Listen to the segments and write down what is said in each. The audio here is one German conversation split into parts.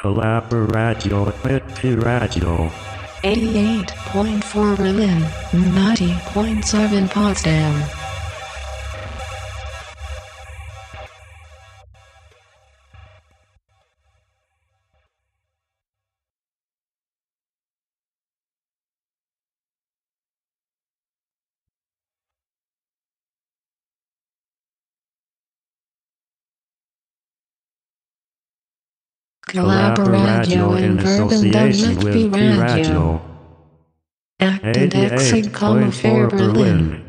Collaboratio et Radio. 88.4 Berlin, 90.7 Potsdam. Collaboratio in association with Bergen P Radio. Radio. Acted Exit, Berlin.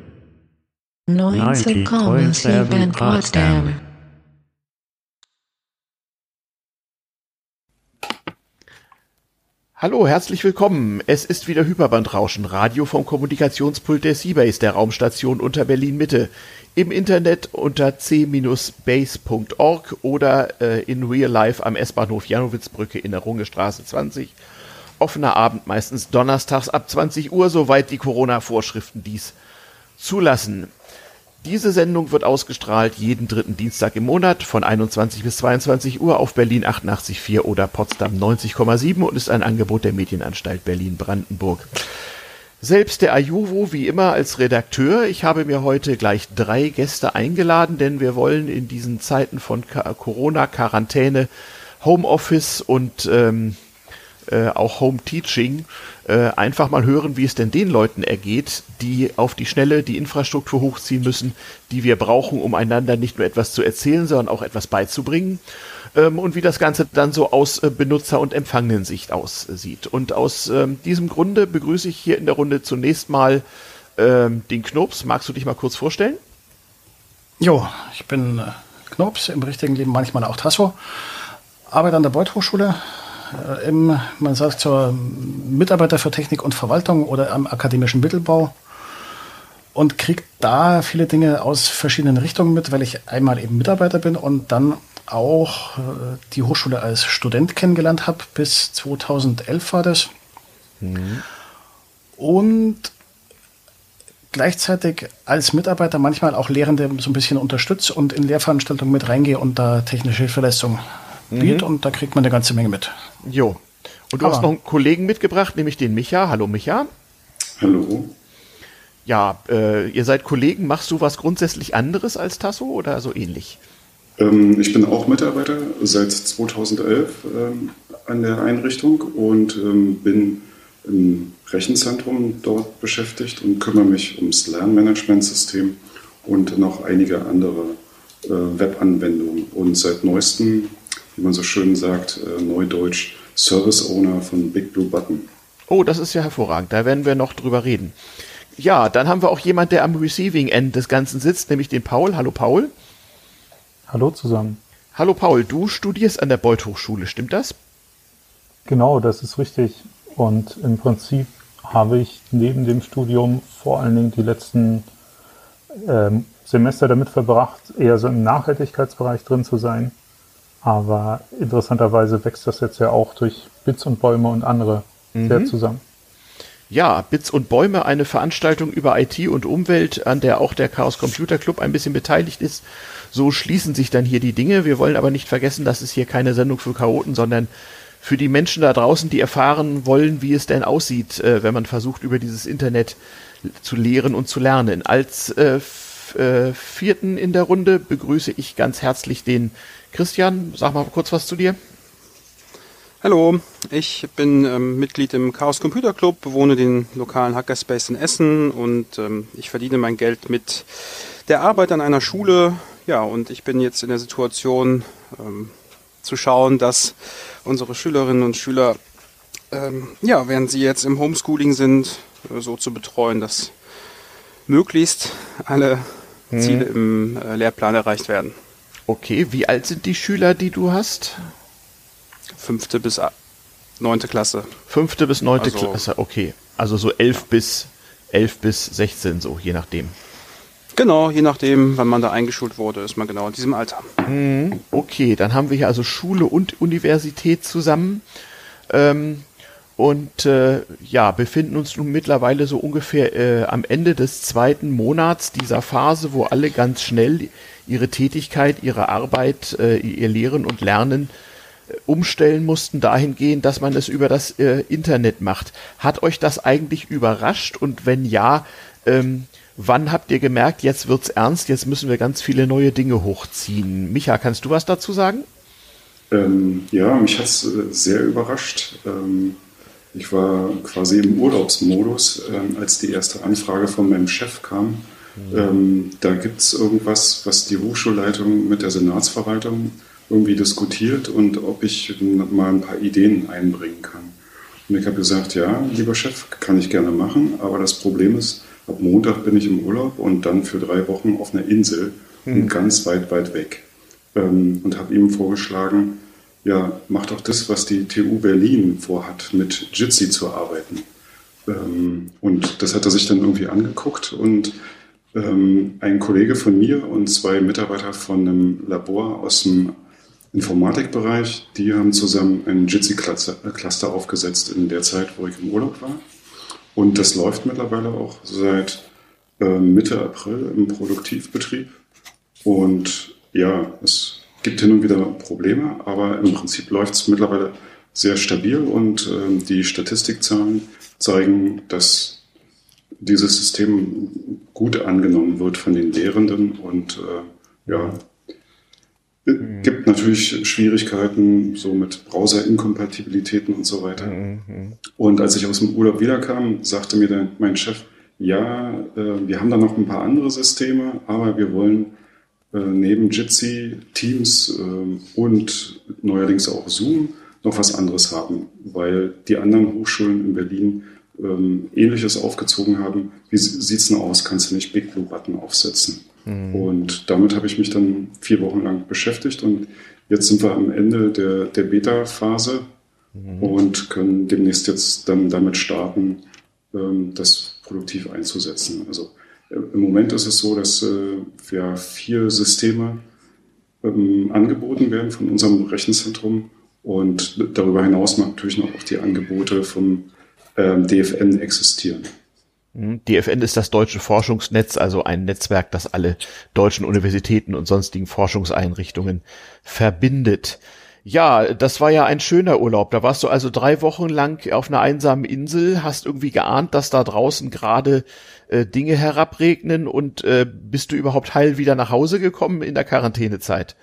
90,7 Potsdam. Hallo, herzlich willkommen. Es ist wieder Hyperbandrauschen, Radio vom Kommunikationspult der Seabase, der Raumstation unter Berlin Mitte. Im Internet unter c-base.org oder äh, in real life am S-Bahnhof Janowitzbrücke in der Rungestraße 20. Offener Abend meistens donnerstags ab 20 Uhr, soweit die Corona-Vorschriften dies zulassen. Diese Sendung wird ausgestrahlt jeden dritten Dienstag im Monat von 21 bis 22 Uhr auf Berlin 88,4 oder Potsdam 90,7 und ist ein Angebot der Medienanstalt Berlin-Brandenburg. Selbst der Ajuvo wie immer als Redakteur. Ich habe mir heute gleich drei Gäste eingeladen, denn wir wollen in diesen Zeiten von Ka- Corona-Quarantäne, Homeoffice und ähm, äh, auch Home Teaching äh, einfach mal hören, wie es denn den Leuten ergeht, die auf die Schnelle die Infrastruktur hochziehen müssen, die wir brauchen, um einander nicht nur etwas zu erzählen, sondern auch etwas beizubringen. Ähm, und wie das Ganze dann so aus äh, Benutzer- und Empfangenensicht aussieht. Und aus ähm, diesem Grunde begrüße ich hier in der Runde zunächst mal ähm, den Knops. Magst du dich mal kurz vorstellen? Jo, ich bin äh, Knops, im richtigen Leben manchmal auch Tasso. Arbeite an der Beuth Hochschule äh, im, man sagt zur Mitarbeiter für Technik und Verwaltung oder am akademischen Mittelbau und kriege da viele Dinge aus verschiedenen Richtungen mit, weil ich einmal eben Mitarbeiter bin und dann auch äh, die Hochschule als Student kennengelernt habe. Bis 2011 war das. Und gleichzeitig als Mitarbeiter manchmal auch Lehrende so ein bisschen unterstütze und in Lehrveranstaltungen mit reingehe und da technische Hilfeleistung biete und da kriegt man eine ganze Menge mit. Jo. Und du Aber- hast noch einen Kollegen mitgebracht, nämlich den Micha. Hallo Micha. Hallo. Ja, äh, ihr seid Kollegen. Machst du was grundsätzlich anderes als Tasso oder so ähnlich? Ähm, ich bin auch Mitarbeiter seit 2011 ähm, an der Einrichtung und ähm, bin im Rechenzentrum dort beschäftigt und kümmere mich ums Lernmanagementsystem und noch einige andere äh, Webanwendungen. Und seit neuestem, wie man so schön sagt, äh, Neudeutsch, Service Owner von Big Blue Button. Oh, das ist ja hervorragend. Da werden wir noch drüber reden. Ja, dann haben wir auch jemand, der am Receiving End des Ganzen sitzt, nämlich den Paul. Hallo Paul. Hallo zusammen. Hallo Paul, du studierst an der Beuth Hochschule, stimmt das? Genau, das ist richtig. Und im Prinzip habe ich neben dem Studium vor allen Dingen die letzten ähm, Semester damit verbracht, eher so im Nachhaltigkeitsbereich drin zu sein. Aber interessanterweise wächst das jetzt ja auch durch Bits und Bäume und andere sehr zusammen. Ja, Bits und Bäume, eine Veranstaltung über IT und Umwelt, an der auch der Chaos Computer Club ein bisschen beteiligt ist. So schließen sich dann hier die Dinge. Wir wollen aber nicht vergessen, das ist hier keine Sendung für Chaoten, sondern für die Menschen da draußen, die erfahren wollen, wie es denn aussieht, äh, wenn man versucht, über dieses Internet zu lehren und zu lernen. Als äh, äh, vierten in der Runde begrüße ich ganz herzlich den Christian. Sag mal kurz was zu dir. Hallo, ich bin ähm, Mitglied im Chaos Computer Club, bewohne den lokalen Hackerspace in Essen und ähm, ich verdiene mein Geld mit der Arbeit an einer Schule. Ja, und ich bin jetzt in der Situation ähm, zu schauen, dass unsere Schülerinnen und Schüler, ähm, ja, während sie jetzt im Homeschooling sind, äh, so zu betreuen, dass möglichst alle Ziele im äh, Lehrplan erreicht werden. Okay, wie alt sind die Schüler, die du hast? Fünfte bis neunte Klasse. Fünfte bis neunte Also- Klasse, okay. Also so elf bis elf bis 16, so je nachdem. Genau, je nachdem, wann man da eingeschult wurde, ist man genau in diesem Alter. Okay, dann haben wir hier also Schule und Universität zusammen. Ähm, und äh, ja, befinden uns nun mittlerweile so ungefähr äh, am Ende des zweiten Monats dieser Phase, wo alle ganz schnell ihre Tätigkeit, ihre Arbeit, äh, ihr Lehren und Lernen umstellen mussten dahingehend, dass man es über das äh, Internet macht. Hat euch das eigentlich überrascht? Und wenn ja, ähm, wann habt ihr gemerkt, jetzt wird's ernst, jetzt müssen wir ganz viele neue Dinge hochziehen? Micha, kannst du was dazu sagen? Ähm, ja, mich hat's äh, sehr überrascht. Ähm, ich war quasi im Urlaubsmodus, ähm, als die erste Anfrage von meinem Chef kam. Mhm. Ähm, da gibt's irgendwas, was die Hochschulleitung mit der Senatsverwaltung irgendwie diskutiert und ob ich mal ein paar Ideen einbringen kann. Und ich habe gesagt, ja, lieber Chef, kann ich gerne machen, aber das Problem ist, ab Montag bin ich im Urlaub und dann für drei Wochen auf einer Insel mhm. und ganz weit, weit weg. Ähm, und habe ihm vorgeschlagen, ja, mach doch das, was die TU Berlin vorhat, mit Jitsi zu arbeiten. Ähm, und das hat er sich dann irgendwie angeguckt und ähm, ein Kollege von mir und zwei Mitarbeiter von einem Labor aus dem Informatikbereich, die haben zusammen ein Jitsi-Cluster aufgesetzt in der Zeit, wo ich im Urlaub war. Und das läuft mittlerweile auch seit äh, Mitte April im Produktivbetrieb. Und ja, es gibt hin und wieder Probleme, aber im Prinzip läuft es mittlerweile sehr stabil und äh, die Statistikzahlen zeigen, dass dieses System gut angenommen wird von den Lehrenden und äh, ja, mhm. gibt natürlich Schwierigkeiten so mit Browser-Inkompatibilitäten und so weiter. Mhm. Und als ich aus dem Urlaub wiederkam, sagte mir der, mein Chef, ja, äh, wir haben da noch ein paar andere Systeme, aber wir wollen äh, neben Jitsi, Teams äh, und neuerdings auch Zoom noch was anderes haben, weil die anderen Hochschulen in Berlin ähm, Ähnliches aufgezogen haben. Wie sieht's denn aus? Kannst du nicht Big Blue Button aufsetzen? Mhm. Und damit habe ich mich dann vier Wochen lang beschäftigt und jetzt sind wir am Ende der, der Beta-Phase mhm. und können demnächst jetzt dann damit starten, ähm, das produktiv einzusetzen. Also im Moment ist es so, dass äh, ja, vier Systeme ähm, angeboten werden von unserem Rechenzentrum und darüber hinaus natürlich noch auch die Angebote vom ähm, DFN existieren. Mhm. DFN ist das deutsche Forschungsnetz, also ein Netzwerk, das alle deutschen Universitäten und sonstigen Forschungseinrichtungen verbindet. Ja, das war ja ein schöner Urlaub. Da warst du also drei Wochen lang auf einer einsamen Insel, hast irgendwie geahnt, dass da draußen gerade äh, Dinge herabregnen und äh, bist du überhaupt heil wieder nach Hause gekommen in der Quarantänezeit?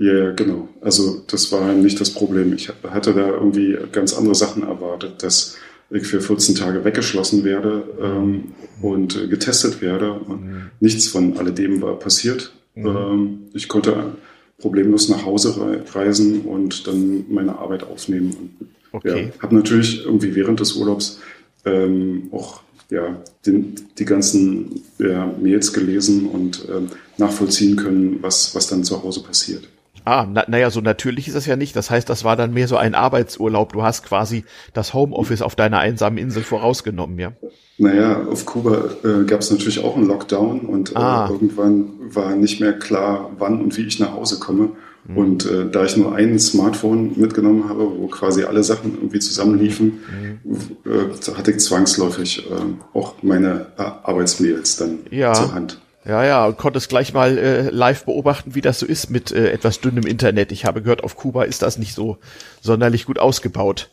Ja, yeah, genau. Also das war nicht das Problem. Ich hatte da irgendwie ganz andere Sachen erwartet, dass ich für 14 Tage weggeschlossen werde ähm, und getestet werde. Und mhm. Nichts von alledem war passiert. Mhm. Ähm, ich konnte problemlos nach Hause reisen und dann meine Arbeit aufnehmen. Und, okay. Ja, habe natürlich irgendwie während des Urlaubs ähm, auch ja, den, die ganzen ja, Mails gelesen und ähm, nachvollziehen können, was, was dann zu Hause passiert. Ah, na, naja, so natürlich ist das ja nicht. Das heißt, das war dann mehr so ein Arbeitsurlaub. Du hast quasi das Homeoffice auf deiner einsamen Insel vorausgenommen, ja? Naja, auf Kuba äh, gab es natürlich auch einen Lockdown und äh, ah. irgendwann war nicht mehr klar, wann und wie ich nach Hause komme. Mhm. Und äh, da ich nur ein Smartphone mitgenommen habe, wo quasi alle Sachen irgendwie zusammenliefen, mhm. äh, hatte ich zwangsläufig äh, auch meine äh, Arbeitsmails dann ja. zur Hand. Ja, ja, und konntest gleich mal äh, live beobachten, wie das so ist mit äh, etwas dünnem Internet. Ich habe gehört, auf Kuba ist das nicht so sonderlich gut ausgebaut.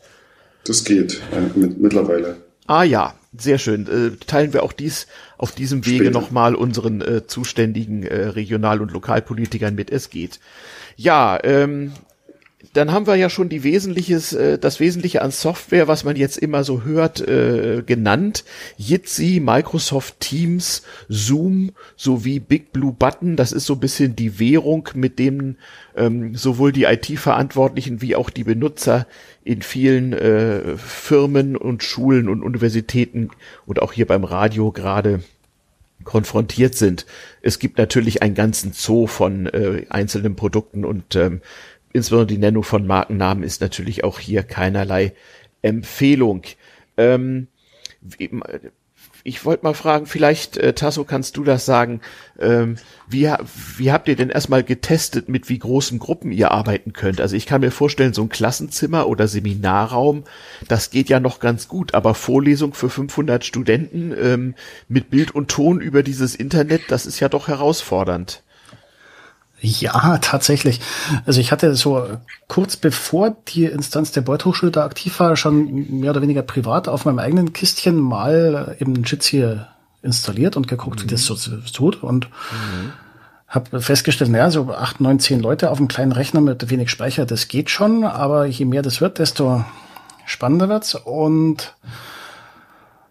Das geht äh, mit, mittlerweile. Ah ja, sehr schön. Äh, teilen wir auch dies auf diesem Wege nochmal unseren äh, zuständigen äh, Regional- und Lokalpolitikern mit. Es geht. Ja, ähm, dann haben wir ja schon die Wesentliches, äh, das Wesentliche an Software, was man jetzt immer so hört, äh, genannt. Jitsi, Microsoft Teams, Zoom sowie Big Blue Button. Das ist so ein bisschen die Währung, mit dem ähm, sowohl die IT-Verantwortlichen wie auch die Benutzer in vielen äh, Firmen und Schulen und Universitäten und auch hier beim Radio gerade konfrontiert sind. Es gibt natürlich einen ganzen Zoo von äh, einzelnen Produkten und ähm, insbesondere die Nennung von Markennamen ist natürlich auch hier keinerlei Empfehlung. Ähm, ich wollte mal fragen, vielleicht, äh, Tasso, kannst du das sagen? Ähm, wie, wie habt ihr denn erstmal getestet, mit wie großen Gruppen ihr arbeiten könnt? Also ich kann mir vorstellen, so ein Klassenzimmer oder Seminarraum, das geht ja noch ganz gut, aber Vorlesung für 500 Studenten ähm, mit Bild und Ton über dieses Internet, das ist ja doch herausfordernd. Ja, tatsächlich. Also ich hatte so kurz bevor die Instanz der Beuth-Hochschule da aktiv war, schon mehr oder weniger privat auf meinem eigenen Kistchen mal eben Jitsi installiert und geguckt, mhm. wie das so tut und mhm. habe festgestellt, naja, so acht, neun, zehn Leute auf einem kleinen Rechner mit wenig Speicher, das geht schon, aber je mehr das wird, desto spannender wird's und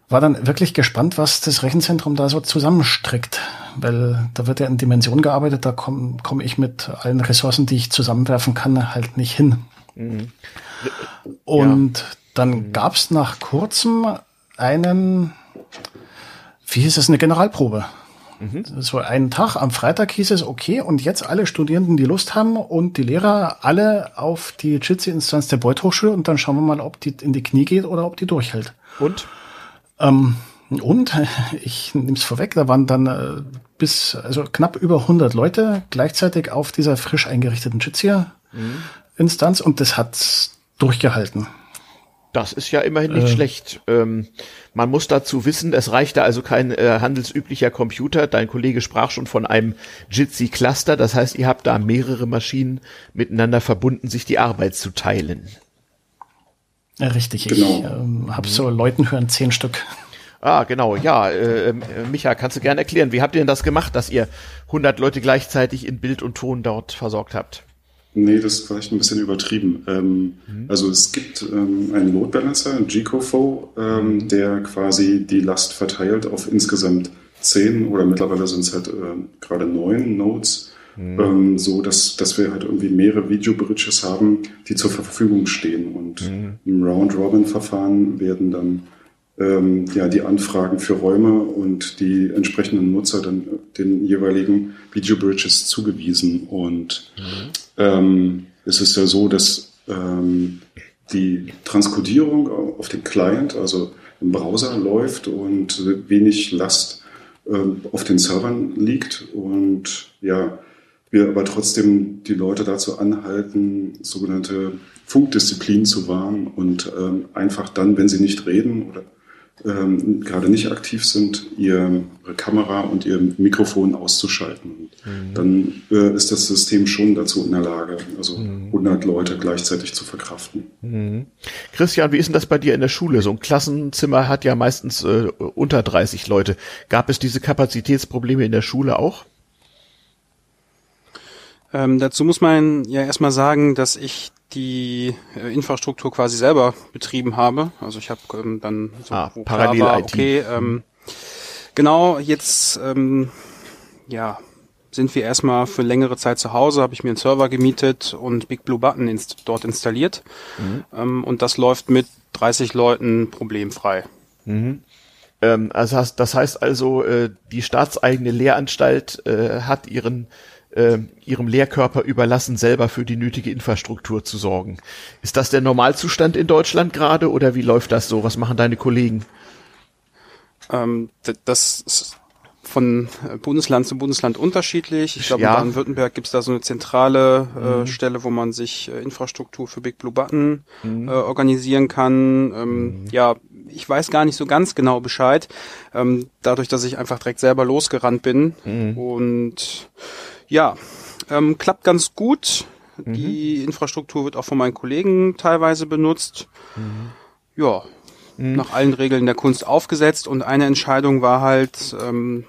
war dann wirklich gespannt, was das Rechenzentrum da so zusammenstrickt, weil da wird ja in Dimensionen gearbeitet, da komme komm ich mit allen Ressourcen, die ich zusammenwerfen kann, halt nicht hin. Mhm. Und ja. dann mhm. gab's nach kurzem einen, wie hieß es, eine Generalprobe. Mhm. So einen Tag, am Freitag hieß es, okay, und jetzt alle Studierenden, die Lust haben und die Lehrer, alle auf die Jitsi-Instanz der Beuth Hochschule und dann schauen wir mal, ob die in die Knie geht oder ob die durchhält. Und? Ähm, und ich nehme es vorweg, da waren dann äh, bis also knapp über 100 Leute gleichzeitig auf dieser frisch eingerichteten Jitsi-Instanz mhm. und das hat durchgehalten. Das ist ja immerhin nicht äh, schlecht. Ähm, man muss dazu wissen, es reichte also kein äh, handelsüblicher Computer. Dein Kollege sprach schon von einem Jitsi-Cluster. Das heißt, ihr habt da mehrere Maschinen miteinander verbunden, sich die Arbeit zu teilen. Ja, richtig, genau. ich ähm, habe so Leuten hören zehn Stück. Ah, genau, ja. Äh, äh, Micha, kannst du gerne erklären, wie habt ihr denn das gemacht, dass ihr 100 Leute gleichzeitig in Bild und Ton dort versorgt habt? Nee, das ist vielleicht ein bisschen übertrieben. Ähm, mhm. Also es gibt ähm, einen Load Balancer, GCOFO, ähm, mhm. der quasi die Last verteilt auf insgesamt zehn oder mittlerweile sind es halt äh, gerade neun Nodes Mhm. Ähm, so dass, dass wir halt irgendwie mehrere Video-Bridges haben, die zur Verfügung stehen. Und mhm. im Round-Robin-Verfahren werden dann ähm, ja, die Anfragen für Räume und die entsprechenden Nutzer dann den jeweiligen Video-Bridges zugewiesen. Und mhm. ähm, es ist ja so, dass ähm, die Transkodierung auf dem Client, also im Browser läuft und wenig Last ähm, auf den Servern liegt. Und ja, wir aber trotzdem die Leute dazu anhalten, sogenannte Funkdisziplin zu wahren und ähm, einfach dann, wenn sie nicht reden oder ähm, gerade nicht aktiv sind, ihre Kamera und ihr Mikrofon auszuschalten. Mhm. Dann äh, ist das System schon dazu in der Lage, also mhm. 100 Leute gleichzeitig zu verkraften. Mhm. Christian, wie ist denn das bei dir in der Schule? So ein Klassenzimmer hat ja meistens äh, unter 30 Leute. Gab es diese Kapazitätsprobleme in der Schule auch? Ähm, dazu muss man ja erstmal sagen, dass ich die äh, Infrastruktur quasi selber betrieben habe. Also ich habe ähm, dann so ah, parallel war, okay, ähm, genau, jetzt ähm, ja, sind wir erstmal für längere Zeit zu Hause, habe ich mir einen Server gemietet und Big Blue Button inst dort installiert. Mhm. Ähm, und das läuft mit 30 Leuten problemfrei. Mhm. Ähm, also das heißt also, äh, die staatseigene Lehranstalt äh, hat ihren äh, ihrem Lehrkörper überlassen, selber für die nötige Infrastruktur zu sorgen. Ist das der Normalzustand in Deutschland gerade oder wie läuft das so? Was machen deine Kollegen? Ähm, das ist von Bundesland zu Bundesland unterschiedlich. Ich glaube, ja. in Baden-Württemberg gibt es da so eine zentrale äh, mhm. Stelle, wo man sich äh, Infrastruktur für Big Blue Button mhm. äh, organisieren kann. Ähm, mhm. Ja, ich weiß gar nicht so ganz genau Bescheid, ähm, dadurch, dass ich einfach direkt selber losgerannt bin. Mhm. Und ja, ähm, klappt ganz gut. Mhm. Die Infrastruktur wird auch von meinen Kollegen teilweise benutzt. Mhm. Ja, mhm. nach allen Regeln der Kunst aufgesetzt. Und eine Entscheidung war halt, ähm,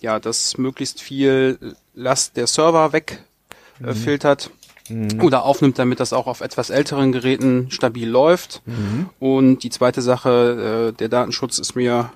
ja, dass möglichst viel Last der Server wegfiltert. Äh, mhm. oder aufnimmt, damit das auch auf etwas älteren Geräten stabil läuft. Mhm. Und die zweite Sache, äh, der Datenschutz ist mir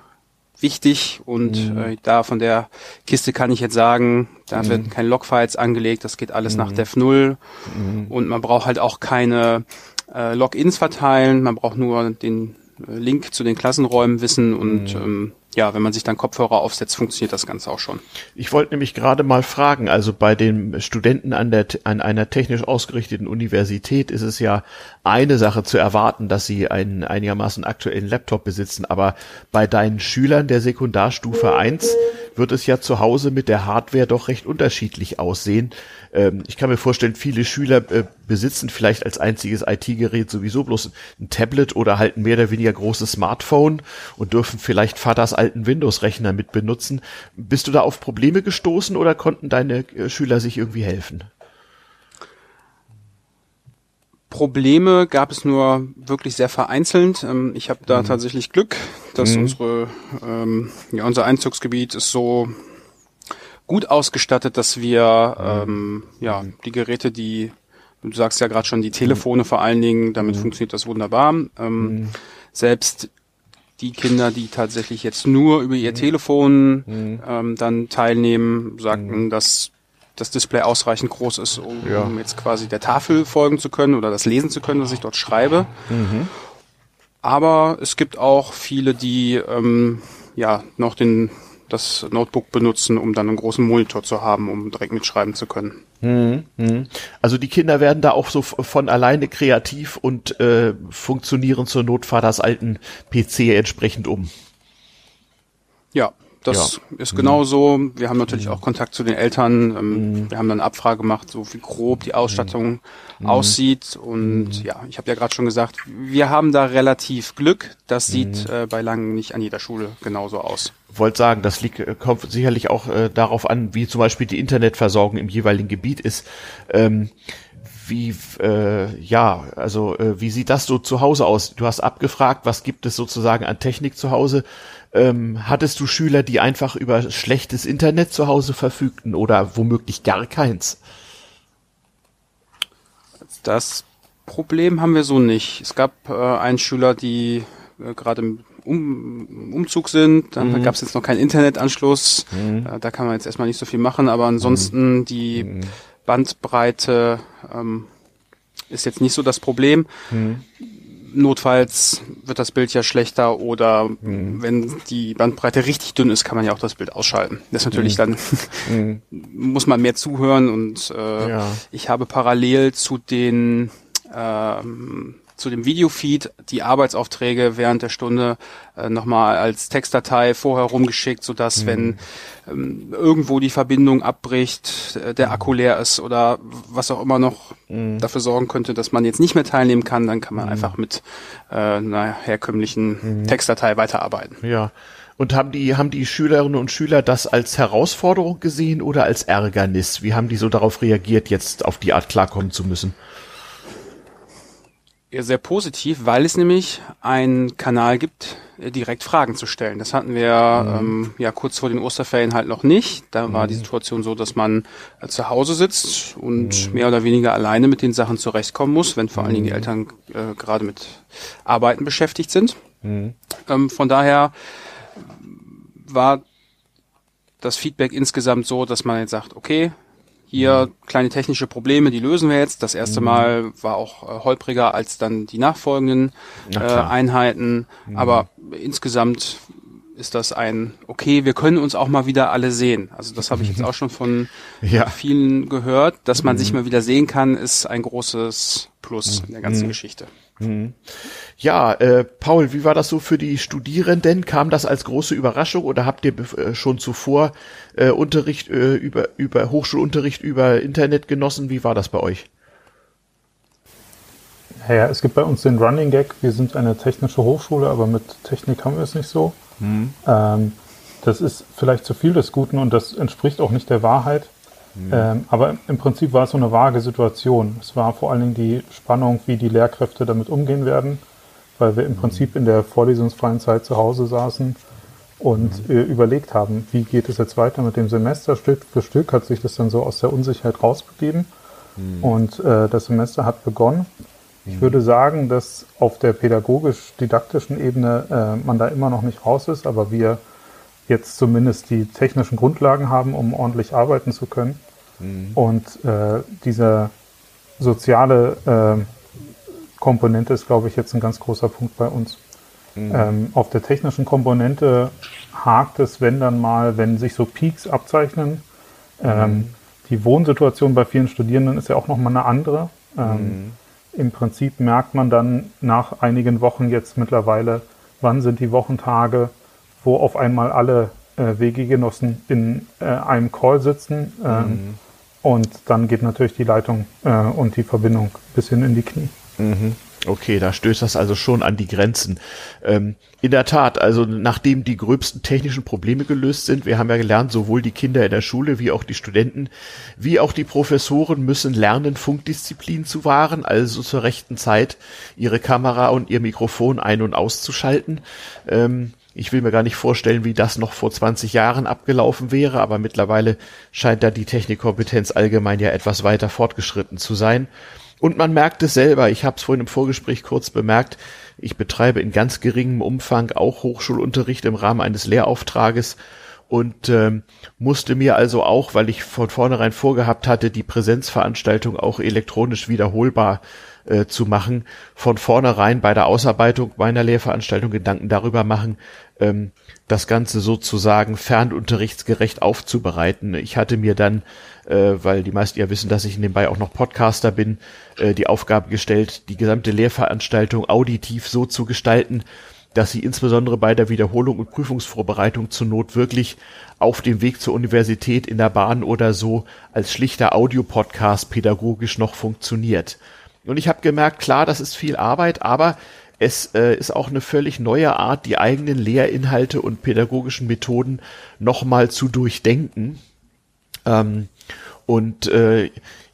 wichtig und mhm. äh, da von der Kiste kann ich jetzt sagen, da mhm. werden keine Logfiles angelegt, das geht alles mhm. nach Dev 0 mhm. und man braucht halt auch keine äh, Logins verteilen, man braucht nur den äh, Link zu den Klassenräumen wissen und mhm. ähm, ja, wenn man sich dann Kopfhörer aufsetzt, funktioniert das Ganze auch schon. Ich wollte nämlich gerade mal fragen, also bei den Studenten an, der, an einer technisch ausgerichteten Universität ist es ja eine Sache zu erwarten, dass sie einen einigermaßen aktuellen Laptop besitzen, aber bei deinen Schülern der Sekundarstufe 1 wird es ja zu Hause mit der Hardware doch recht unterschiedlich aussehen. Ähm, ich kann mir vorstellen, viele Schüler äh, besitzen vielleicht als einziges IT-Gerät sowieso bloß ein Tablet oder halt ein mehr oder weniger großes Smartphone und dürfen vielleicht Vaters alten Windows-Rechner mit benutzen. Bist du da auf Probleme gestoßen oder konnten deine äh, Schüler sich irgendwie helfen? Probleme gab es nur wirklich sehr vereinzelt. Ähm, ich habe da mhm. tatsächlich Glück, dass mhm. unsere, ähm, ja, unser Einzugsgebiet ist so gut ausgestattet, dass wir ähm, ja die Geräte, die du sagst ja gerade schon die Telefone vor allen Dingen, damit mhm. funktioniert das wunderbar. Ähm, mhm. Selbst die Kinder, die tatsächlich jetzt nur über ihr mhm. Telefon mhm. ähm, dann teilnehmen, sagten, dass das Display ausreichend groß ist, um, ja. jetzt quasi der Tafel folgen zu können oder das lesen zu können, was ich dort schreibe. Mhm. Aber es gibt auch viele, die ähm, ja noch den das Notebook benutzen, um dann einen großen Monitor zu haben, um direkt mitschreiben zu können. Mhm. mhm. Also die Kinder werden da auch so von alleine kreativ und äh, funktionieren zur Notfahrt alten PC entsprechend um. Ja, das ja. ist genau so. Wir haben natürlich auch Kontakt zu den Eltern. Ähm, mhm. Wir haben dann Abfrage gemacht, so wie grob die Ausstattung mhm. aussieht. Und mhm. ja, ich habe ja gerade schon gesagt, wir haben da relativ Glück. Das sieht mhm. äh, bei langem nicht an jeder Schule genauso aus. Wollte sagen, das liegt, äh, kommt sicherlich auch äh, darauf an, wie zum Beispiel die Internetversorgung im jeweiligen Gebiet ist. Ähm, wie äh, ja, also äh, wie sieht das so zu Hause aus? Du hast abgefragt, was gibt es sozusagen an Technik zu Hause? Ähm, hattest du Schüler, die einfach über schlechtes Internet zu Hause verfügten oder womöglich gar keins? Das Problem haben wir so nicht. Es gab äh, einen Schüler, die äh, gerade im um, Umzug sind. Dann mhm. gab es jetzt noch keinen Internetanschluss. Mhm. Äh, da kann man jetzt erstmal nicht so viel machen, aber ansonsten mhm. die mhm. Bandbreite ähm, ist jetzt nicht so das Problem. Notfalls wird das Bild ja schlechter oder mhm. wenn die Bandbreite richtig dünn ist, kann man ja auch das Bild ausschalten. Das ist natürlich mhm. dann, mhm. muss man mehr zuhören und äh, ja. ich habe parallel zu den ähm, zu dem Videofeed die Arbeitsaufträge während der Stunde äh, nochmal als Textdatei vorher rumgeschickt, sodass mhm. wenn ähm, irgendwo die Verbindung abbricht, äh, der Akku leer ist oder was auch immer noch mhm. dafür sorgen könnte, dass man jetzt nicht mehr teilnehmen kann, dann kann man mhm. einfach mit äh, einer herkömmlichen mhm. Textdatei weiterarbeiten. Ja. Und haben die, haben die Schülerinnen und Schüler das als Herausforderung gesehen oder als Ärgernis? Wie haben die so darauf reagiert, jetzt auf die Art klarkommen zu müssen? Sehr positiv, weil es nämlich einen Kanal gibt, äh, direkt Fragen zu stellen. Das hatten wir mhm. ähm, ja kurz vor den Osterferien halt noch nicht. Da mhm. war die Situation so, dass man äh, zu Hause sitzt und mhm. mehr oder weniger alleine mit den Sachen zurechtkommen muss, wenn vor allen Dingen die mhm. Eltern äh, gerade mit Arbeiten beschäftigt sind. Mhm. Ähm, von daher war das Feedback insgesamt so, dass man jetzt sagt, okay, hier kleine technische Probleme, die lösen wir jetzt. Das erste mhm. Mal war auch äh, holpriger als dann die nachfolgenden äh, Einheiten. Mhm. Aber insgesamt ist das ein, okay, wir können uns auch mal wieder alle sehen. Also das habe ich jetzt auch schon von ja. vielen gehört. Dass man mhm. sich mal wieder sehen kann, ist ein großes Plus in der ganzen mhm. Geschichte. Mhm. Ja, äh, Paul, wie war das so für die Studierenden? Kam das als große Überraschung oder habt ihr äh, schon zuvor äh, Unterricht äh, über, über Hochschulunterricht über Internet genossen? Wie war das bei euch? Ja, es gibt bei uns den Running Gag, wir sind eine technische Hochschule, aber mit Technik haben wir es nicht so. Mhm. Ähm, das ist vielleicht zu viel des Guten und das entspricht auch nicht der Wahrheit. Mhm. Ähm, aber im Prinzip war es so eine vage Situation. Es war vor allen Dingen die Spannung, wie die Lehrkräfte damit umgehen werden, weil wir im mhm. Prinzip in der vorlesungsfreien Zeit zu Hause saßen und mhm. äh, überlegt haben, wie geht es jetzt weiter mit dem Semester. Stück für Stück hat sich das dann so aus der Unsicherheit rausbegeben mhm. und äh, das Semester hat begonnen. Ich mhm. würde sagen, dass auf der pädagogisch-didaktischen Ebene äh, man da immer noch nicht raus ist, aber wir jetzt zumindest die technischen Grundlagen haben, um ordentlich arbeiten zu können. Mhm. Und äh, diese soziale äh, Komponente ist, glaube ich, jetzt ein ganz großer Punkt bei uns. Mhm. Ähm, auf der technischen Komponente hakt es, wenn dann mal, wenn sich so Peaks abzeichnen. Ähm, mhm. Die Wohnsituation bei vielen Studierenden ist ja auch nochmal eine andere. Ähm, mhm. Im Prinzip merkt man dann nach einigen Wochen jetzt mittlerweile, wann sind die Wochentage, wo auf einmal alle äh, WG-Genossen in äh, einem Call sitzen. Ähm, mhm. Und dann geht natürlich die Leitung äh, und die Verbindung bis hin in die Knie. Mhm. Okay, da stößt das also schon an die Grenzen. Ähm, in der Tat, also nachdem die gröbsten technischen Probleme gelöst sind, wir haben ja gelernt, sowohl die Kinder in der Schule wie auch die Studenten, wie auch die Professoren müssen lernen, Funkdisziplin zu wahren, also zur rechten Zeit ihre Kamera und ihr Mikrofon ein- und auszuschalten. Ähm, ich will mir gar nicht vorstellen, wie das noch vor 20 Jahren abgelaufen wäre, aber mittlerweile scheint da die Technikkompetenz allgemein ja etwas weiter fortgeschritten zu sein. Und man merkt es selber, ich habe es vorhin im Vorgespräch kurz bemerkt, ich betreibe in ganz geringem Umfang auch Hochschulunterricht im Rahmen eines Lehrauftrages und ähm, musste mir also auch, weil ich von vornherein vorgehabt hatte, die Präsenzveranstaltung auch elektronisch wiederholbar äh, zu machen, von vornherein bei der Ausarbeitung meiner Lehrveranstaltung Gedanken darüber machen, ähm, das Ganze sozusagen fernunterrichtsgerecht aufzubereiten. Ich hatte mir dann, äh, weil die meisten ja wissen, dass ich nebenbei auch noch Podcaster bin, äh, die Aufgabe gestellt, die gesamte Lehrveranstaltung auditiv so zu gestalten, dass sie insbesondere bei der Wiederholung und Prüfungsvorbereitung zur Not wirklich auf dem Weg zur Universität in der Bahn oder so als schlichter Audiopodcast pädagogisch noch funktioniert. Und ich habe gemerkt, klar, das ist viel Arbeit, aber es äh, ist auch eine völlig neue Art, die eigenen Lehrinhalte und pädagogischen Methoden nochmal zu durchdenken. Ähm, und äh,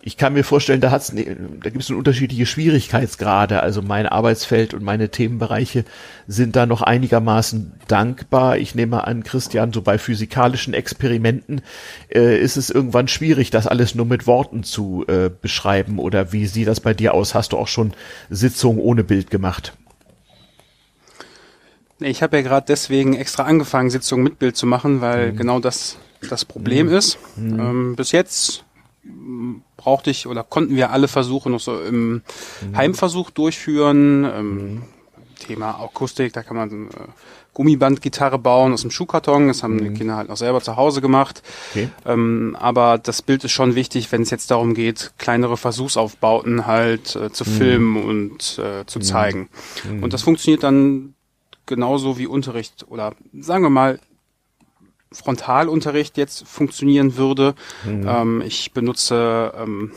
ich kann mir vorstellen, da, hat's, ne, da gibt es unterschiedliche Schwierigkeitsgrade. Also mein Arbeitsfeld und meine Themenbereiche sind da noch einigermaßen dankbar. Ich nehme an, Christian, so bei physikalischen Experimenten äh, ist es irgendwann schwierig, das alles nur mit Worten zu äh, beschreiben. Oder wie sieht das bei dir aus? Hast du auch schon Sitzungen ohne Bild gemacht? Ich habe ja gerade deswegen extra angefangen, Sitzungen mit Bild zu machen, weil mhm. genau das das Problem mhm. ist. Mhm. Ähm, bis jetzt brauchte ich oder konnten wir alle Versuche noch so im mhm. Heimversuch durchführen. Ähm, mhm. Thema Akustik, da kann man äh, Gummibandgitarre bauen aus dem Schuhkarton. Das haben die mhm. Kinder halt noch selber zu Hause gemacht. Okay. Ähm, aber das Bild ist schon wichtig, wenn es jetzt darum geht, kleinere Versuchsaufbauten halt äh, zu mhm. filmen und äh, zu zeigen. Und das funktioniert dann genauso wie Unterricht oder sagen wir mal Frontalunterricht jetzt funktionieren würde. Mhm. Ähm, ich benutze ähm,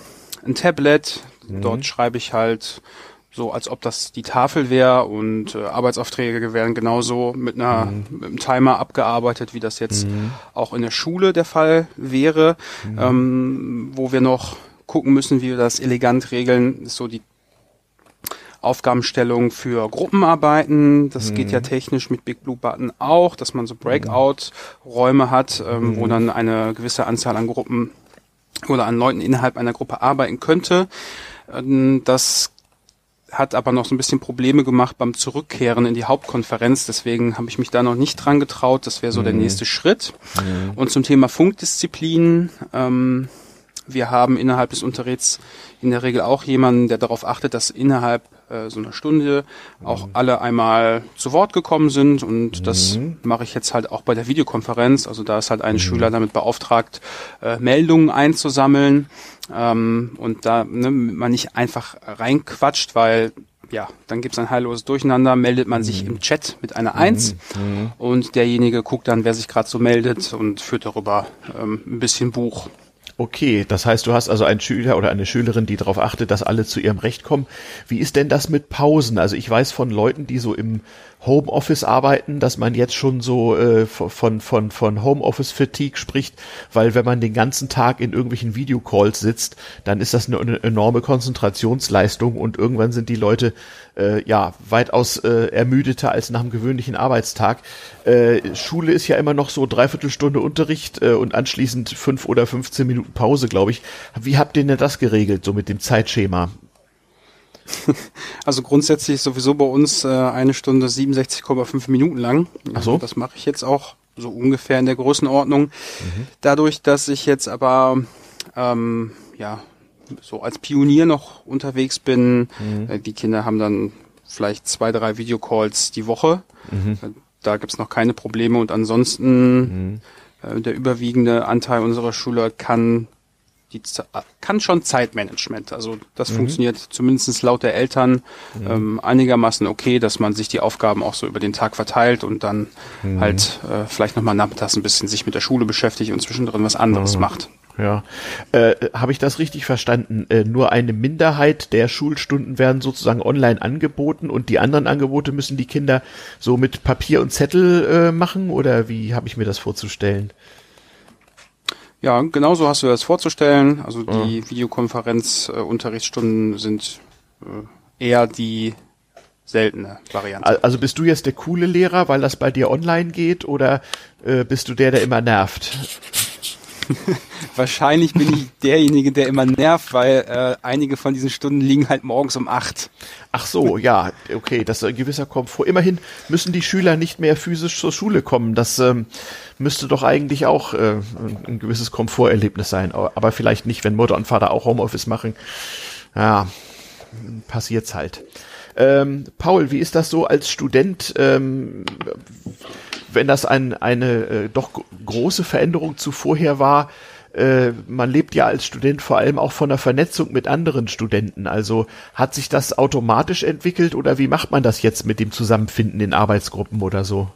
ein Tablet, mhm. dort schreibe ich halt so, als ob das die Tafel wäre und äh, Arbeitsaufträge werden genauso mit einer mhm. mit einem Timer abgearbeitet, wie das jetzt mhm. auch in der Schule der Fall wäre, mhm. ähm, wo wir noch gucken müssen, wie wir das elegant regeln, ist so die Aufgabenstellung für Gruppenarbeiten. Das mhm. geht ja mhm. technisch mit Big Blue Button auch, dass man so Breakout-Räume hat, ähm, mhm. wo dann eine gewisse Anzahl an Gruppen oder an Leuten innerhalb einer Gruppe arbeiten könnte. Ähm, das hat aber noch so ein bisschen Probleme gemacht beim Zurückkehren in die Hauptkonferenz. Deswegen habe ich mich da noch nicht dran getraut. Das wäre so mhm. der nächste Schritt. Mhm. Und zum Thema Funkdisziplin. Ähm, wir haben innerhalb des Unterrichts in der Regel auch jemanden, der darauf achtet, dass innerhalb äh, so einer Stunde auch mhm. alle einmal zu Wort gekommen sind. Und mhm. das mache ich jetzt halt auch bei der Videokonferenz. Also da ist halt ein mhm. Schüler damit beauftragt, äh, Meldungen einzusammeln. Ähm, und da ne, man nicht einfach reinquatscht, weil ja, dann gibt's ein heilloses Durcheinander, meldet man sich mhm. im Chat mit einer Eins mhm. und derjenige guckt dann, wer sich gerade so meldet und führt darüber ähm, ein bisschen Buch. Okay, das heißt, du hast also einen Schüler oder eine Schülerin, die darauf achtet, dass alle zu ihrem Recht kommen. Wie ist denn das mit Pausen? Also ich weiß von Leuten, die so im Homeoffice arbeiten, dass man jetzt schon so äh, von, von, von Homeoffice-Fatigue spricht, weil wenn man den ganzen Tag in irgendwelchen Videocalls sitzt, dann ist das eine, eine enorme Konzentrationsleistung und irgendwann sind die Leute äh, ja weitaus äh, ermüdeter als nach einem gewöhnlichen Arbeitstag. Äh, Schule ist ja immer noch so dreiviertel Stunde Unterricht äh, und anschließend fünf oder 15 Minuten Pause, glaube ich. Wie habt ihr denn das geregelt, so mit dem Zeitschema? Also grundsätzlich sowieso bei uns äh, eine Stunde 67,5 Minuten lang. Ach so. Das mache ich jetzt auch so ungefähr in der Größenordnung. Mhm. Dadurch, dass ich jetzt aber ähm, ja so als Pionier noch unterwegs bin, mhm. äh, die Kinder haben dann vielleicht zwei, drei Videocalls die Woche. Mhm. Äh, da gibt's noch keine Probleme und ansonsten mhm. äh, der überwiegende Anteil unserer Schüler kann die kann schon Zeitmanagement. Also das mhm. funktioniert zumindest laut der Eltern mhm. ähm, einigermaßen okay, dass man sich die Aufgaben auch so über den Tag verteilt und dann mhm. halt äh, vielleicht nochmal nachmittags ein bisschen sich mit der Schule beschäftigt und zwischendrin was anderes macht. Ja, äh, habe ich das richtig verstanden? Äh, nur eine Minderheit der Schulstunden werden sozusagen online angeboten und die anderen Angebote müssen die Kinder so mit Papier und Zettel äh, machen oder wie habe ich mir das vorzustellen? Ja, genau so hast du das vorzustellen. Also die ja. Videokonferenz-Unterrichtsstunden sind äh, eher die seltene Variante. Also bist du jetzt der coole Lehrer, weil das bei dir online geht, oder äh, bist du der, der immer nervt? Wahrscheinlich bin ich derjenige, der immer nervt, weil äh, einige von diesen Stunden liegen halt morgens um acht. Ach so, ja, okay, das ist ein gewisser Komfort. Immerhin müssen die Schüler nicht mehr physisch zur Schule kommen. Das ähm, müsste doch eigentlich auch äh, ein gewisses Komforterlebnis sein. Aber vielleicht nicht, wenn Mutter und Vater auch Homeoffice machen. Ja, passiert's halt. Ähm, Paul, wie ist das so als Student? Ähm, wenn das ein, eine äh, doch große Veränderung zu vorher war, äh, man lebt ja als Student vor allem auch von der Vernetzung mit anderen Studenten. Also hat sich das automatisch entwickelt oder wie macht man das jetzt mit dem Zusammenfinden in Arbeitsgruppen oder so?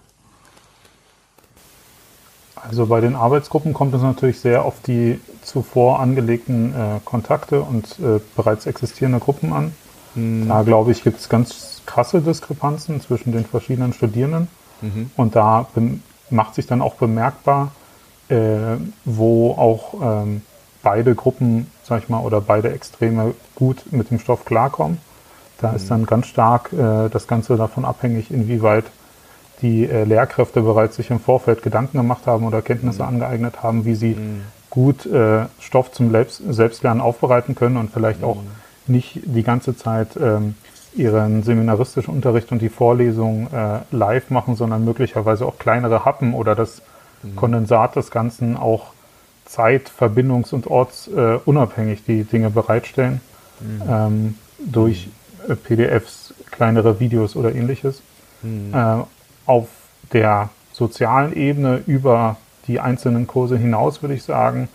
Also bei den Arbeitsgruppen kommt es natürlich sehr auf die zuvor angelegten äh, Kontakte und äh, bereits existierende Gruppen an. Mhm. Da glaube ich, gibt es ganz krasse Diskrepanzen zwischen den verschiedenen Studierenden. Mhm. Und da macht sich dann auch bemerkbar, äh, wo auch ähm, beide Gruppen, sag ich mal, oder beide Extreme gut mit dem Stoff klarkommen. Da mhm. ist dann ganz stark äh, das Ganze davon abhängig, inwieweit die äh, Lehrkräfte bereits sich im Vorfeld Gedanken gemacht haben oder Kenntnisse mhm. angeeignet haben, wie sie mhm. gut äh, Stoff zum Selbst Selbstlernen aufbereiten können und vielleicht auch mhm. nicht die ganze Zeit ähm, ihren seminaristischen Unterricht und die Vorlesung äh, live machen, sondern möglicherweise auch kleinere Happen oder das mhm. Kondensat des Ganzen auch zeit-, verbindungs- und ortsunabhängig die Dinge bereitstellen mhm. ähm, durch äh, PDFs, kleinere Videos oder ähnliches. Mhm. Äh, auf der sozialen Ebene über die einzelnen Kurse hinaus, würde ich sagen,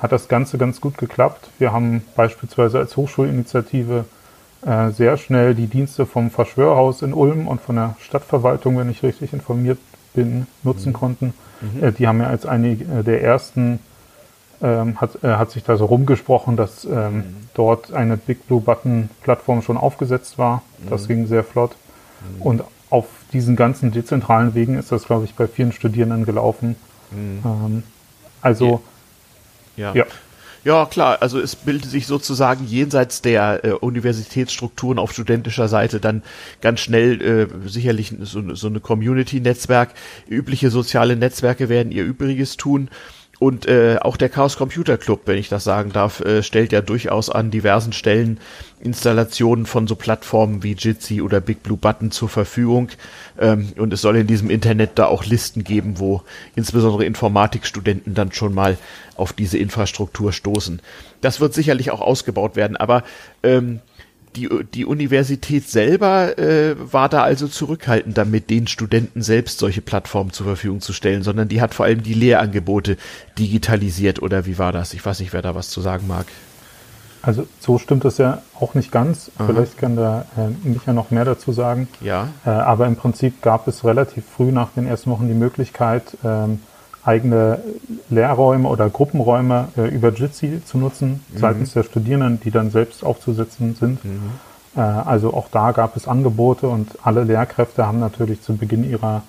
hat das Ganze ganz gut geklappt. Wir haben beispielsweise als Hochschulinitiative äh, sehr schnell die Dienste vom Verschwörhaus in Ulm und von der Stadtverwaltung, wenn ich richtig informiert bin, nutzen mhm. konnten. Mhm. Äh, die haben ja als einige äh, der ersten ähm, hat, äh, hat sich da so rumgesprochen, dass ähm, mhm. dort eine Big Blue Button Plattform schon aufgesetzt war. Das mhm. ging sehr flott. Mhm. Und auf diesen ganzen dezentralen Wegen ist das, glaube ich, bei vielen Studierenden gelaufen. Mhm. Ähm, also, ja. ja. Ja, klar, also es bildet sich sozusagen jenseits der äh, Universitätsstrukturen auf studentischer Seite dann ganz schnell äh, sicherlich so, so eine Community-Netzwerk. Übliche soziale Netzwerke werden ihr Übriges tun. Und äh, auch der Chaos Computer Club, wenn ich das sagen darf, äh, stellt ja durchaus an diversen Stellen Installationen von so Plattformen wie Jitsi oder Big Blue Button zur Verfügung. Ähm, und es soll in diesem Internet da auch Listen geben, wo insbesondere Informatikstudenten dann schon mal auf diese Infrastruktur stoßen. Das wird sicherlich auch ausgebaut werden, aber ähm, die, die Universität selber äh, war da also zurückhaltend damit, den Studenten selbst solche Plattformen zur Verfügung zu stellen, sondern die hat vor allem die Lehrangebote digitalisiert oder wie war das? Ich weiß nicht, wer da was zu sagen mag. Also so stimmt es ja auch nicht ganz. Aha. Vielleicht kann da äh, Micha noch mehr dazu sagen. Ja. Äh, aber im Prinzip gab es relativ früh nach den ersten Wochen die Möglichkeit, ähm, eigene Lehrräume oder Gruppenräume äh, über Jitsi zu nutzen, mhm. seitens der Studierenden, die dann selbst aufzusetzen sind. Mhm. Äh, also auch da gab es Angebote und alle Lehrkräfte haben natürlich zu Beginn ihrer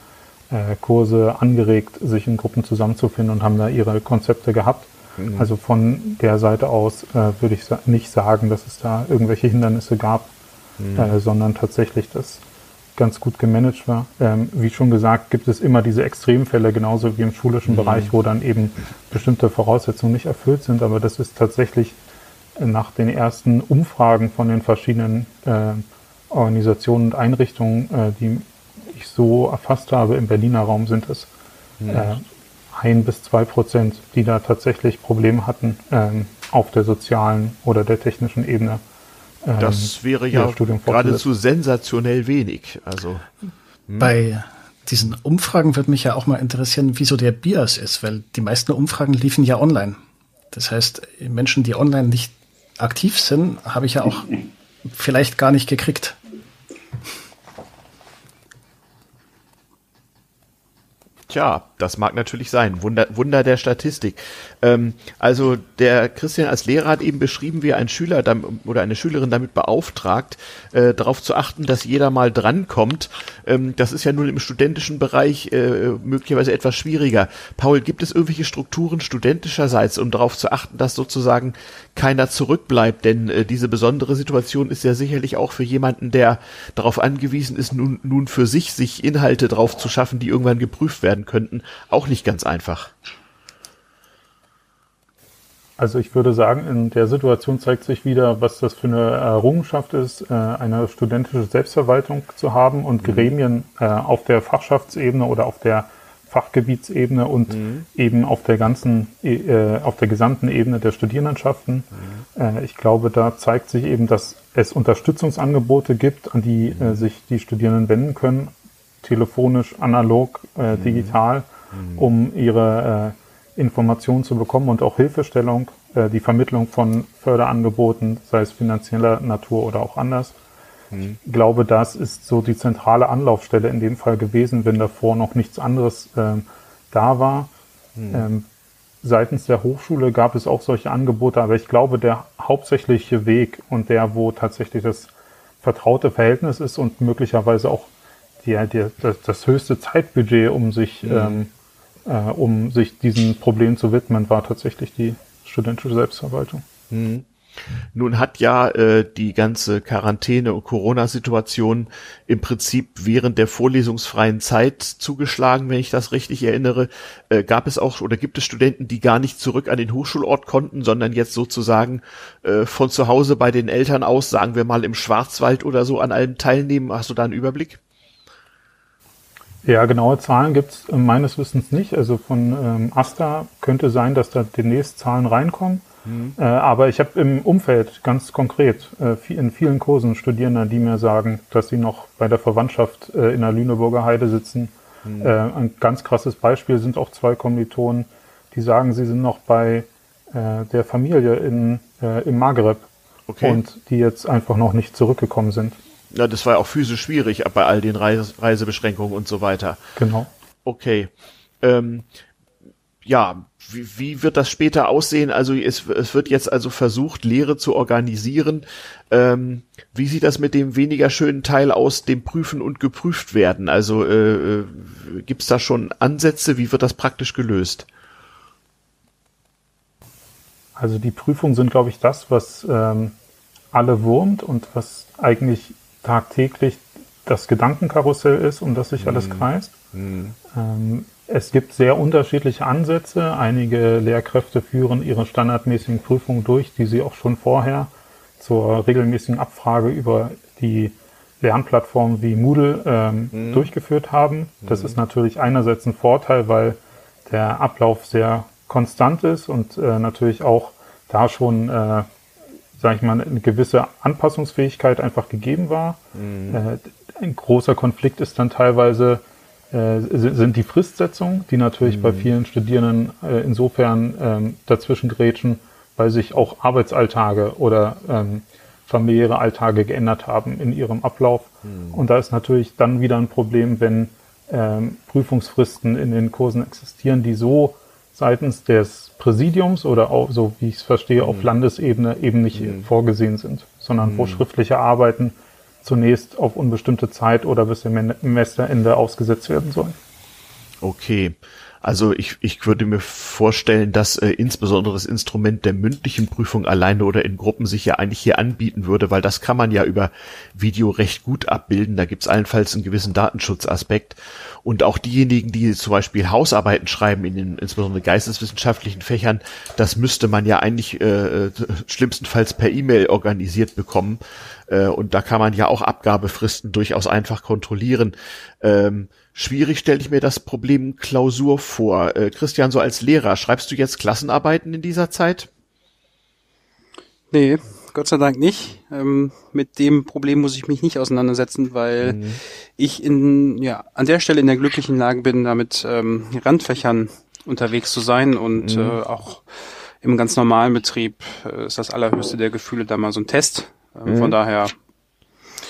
äh, Kurse angeregt, sich in Gruppen zusammenzufinden und haben da ihre Konzepte gehabt. Mhm. Also von der Seite aus äh, würde ich sa nicht sagen, dass es da irgendwelche Hindernisse gab, mhm. äh, sondern tatsächlich das ganz gut gemanagt war. Ähm, wie schon gesagt, gibt es immer diese Extremfälle, genauso wie im schulischen mhm. Bereich, wo dann eben bestimmte Voraussetzungen nicht erfüllt sind. Aber das ist tatsächlich nach den ersten Umfragen von den verschiedenen äh, Organisationen und Einrichtungen, äh, die ich so erfasst habe, im Berliner Raum sind es mhm. Ein bis zwei Prozent, die da tatsächlich Probleme hatten ähm, auf der sozialen oder der technischen Ebene ähm, das wäre ja geradezu sensationell wenig. Also hm. bei diesen Umfragen würde mich ja auch mal interessieren, wieso der Bias ist, weil die meisten Umfragen liefen ja online. Das heißt, Menschen, die online nicht aktiv sind, habe ich ja auch vielleicht gar nicht gekriegt. Tja, das mag natürlich sein. Wunder, Wunder der Statistik. Ähm, also der Christian als Lehrer hat eben beschrieben, wie ein Schüler oder eine Schülerin damit beauftragt, äh, darauf zu achten, dass jeder mal drankommt. Ähm, das ist ja nun im studentischen Bereich äh, möglicherweise etwas schwieriger. Paul, gibt es irgendwelche Strukturen studentischerseits, um darauf zu achten, dass sozusagen keiner zurückbleibt? Denn äh, diese besondere Situation ist ja sicherlich auch für jemanden, der darauf angewiesen ist, nun, nun für sich sich Inhalte drauf zu schaffen, die irgendwann geprüft werden werden könnten, auch nicht ganz einfach. Also ich würde sagen, in der Situation zeigt sich wieder, was das für eine Errungenschaft ist, äh, eine studentische Selbstverwaltung zu haben und mhm. Gremien äh, auf der Fachschaftsebene oder auf der Fachgebietsebene und mhm. eben auf der ganzen, äh, auf der gesamten Ebene der Studierendenschaften. Mhm. ich glaube, da zeigt sich eben, dass es Unterstützungsangebote gibt, an die mhm. sich die Studierenden wenden können, telefonisch, analog, äh, mhm. digital, mhm. um ihre äh, Informationen zu bekommen und auch Hilfestellung, äh, die Vermittlung von Förderangeboten, sei es finanzieller Natur oder auch anders. Mhm. Ich glaube, das ist so die zentrale Anlaufstelle in dem Fall gewesen, wenn davor noch nichts anderes ähm, da war. Mhm. Ähm, seitens der Hochschule gab es auch solche Angebote, aber ich glaube, der hauptsächliche Weg und der, wo tatsächlich das vertraute Verhältnis ist und möglicherweise auch die, die, das, das höchste Zeitbudget, um sich, mhm. ähm, äh, um sich diesen Problem zu widmen, war tatsächlich die studentische Selbstverwaltung. Mhm. Nun hat ja äh, die ganze Quarantäne- und Corona-Situation im Prinzip während der vorlesungsfreien Zeit zugeschlagen, wenn ich das richtig erinnere. Äh, gab es auch oder gibt es Studenten, die gar nicht zurück an den Hochschulort konnten, sondern jetzt sozusagen äh, von zu Hause bei den Eltern aus, sagen wir mal im Schwarzwald oder so, an allem teilnehmen? Hast du da einen Überblick? Ja, genaue Zahlen gibt es äh, meines Wissens nicht. Also von ähm, Asta könnte sein, dass da demnächst Zahlen reinkommen. Mhm. Äh, aber ich habe im Umfeld ganz konkret äh, in vielen Kursen Studierende, die mir sagen, dass sie noch bei der Verwandtschaft äh, in der Lüneburger Heide sitzen. Mhm. Äh, ein ganz krasses Beispiel sind auch zwei Kommilitonen, die sagen, sie sind noch bei äh, der Familie in, im Maghreb okay. und die jetzt einfach noch nicht zurückgekommen sind. Ja, das war ja auch physisch schwierig bei all den Reise Reisebeschränkungen und so weiter. Genau. Okay. Ähm, ja, wie, wie wird das später aussehen? Also es, es wird jetzt also versucht, Lehre zu organisieren. Ähm, wie sieht das mit dem weniger schönen Teil aus, dem Prüfen und geprüft werden? Also äh, äh gibt es da schon Ansätze? Wie wird das praktisch gelöst? Also die Prüfungen sind, glaube ich, das, was ähm, alle wurmt und was eigentlich tagtäglich das Gedankenkarussell ist, um das sich alles mhm. kreist. Mhm. Ähm, es gibt sehr unterschiedliche Ansätze. Einige Lehrkräfte führen ihre standardmäßigen Prüfungen durch, die sie auch schon vorher zur regelmäßigen Abfrage über die Lernplattformen wie Moodle ähm, mhm. durchgeführt haben. Das mhm. ist natürlich einerseits ein Vorteil, weil der Ablauf sehr konstant ist und äh, natürlich auch da schon äh, sage ich mal, eine gewisse Anpassungsfähigkeit einfach gegeben war. Mhm. Äh, ein großer Konflikt ist dann teilweise äh, sind die Fristsetzungen, die natürlich mhm. bei vielen Studierenden äh, insofern ähm, dazwischen grätschen, weil sich auch Arbeitsalltage oder ähm, familiäre Alltage geändert haben in ihrem Ablauf. Mhm. Und da ist natürlich dann wieder ein Problem, wenn ähm, Prüfungsfristen in den Kursen existieren, die so seitens des Präsidiums oder auch, so wie ich es verstehe, mhm. auf Landesebene eben nicht mhm. vorgesehen sind, sondern mhm. wo schriftliche Arbeiten zunächst auf unbestimmte Zeit oder bis zum Semesterende ausgesetzt werden sollen. Okay. Also ich, ich würde mir vorstellen, dass äh, insbesondere das Instrument der mündlichen Prüfung alleine oder in Gruppen sich ja eigentlich hier anbieten würde, weil das kann man ja über Video recht gut abbilden. Da gibt es allenfalls einen gewissen Datenschutzaspekt. Und auch diejenigen, die zum Beispiel Hausarbeiten schreiben, in den insbesondere geisteswissenschaftlichen Fächern, das müsste man ja eigentlich äh, schlimmstenfalls per E-Mail organisiert bekommen. Äh, und da kann man ja auch Abgabefristen durchaus einfach kontrollieren. Ähm, schwierig stelle ich mir das Problem Klausur vor. Äh, Christian, so als Lehrer, schreibst du jetzt Klassenarbeiten in dieser Zeit? Nee, Gott sei Dank nicht. Ähm, mit dem Problem muss ich mich nicht auseinandersetzen, weil mhm. ich in, ja, an der Stelle in der glücklichen Lage bin, damit ähm, Randfächern unterwegs zu sein und mhm. äh, auch im ganz normalen Betrieb äh, ist das allerhöchste der Gefühle da mal so ein Test. Ähm, Mhm. Von daher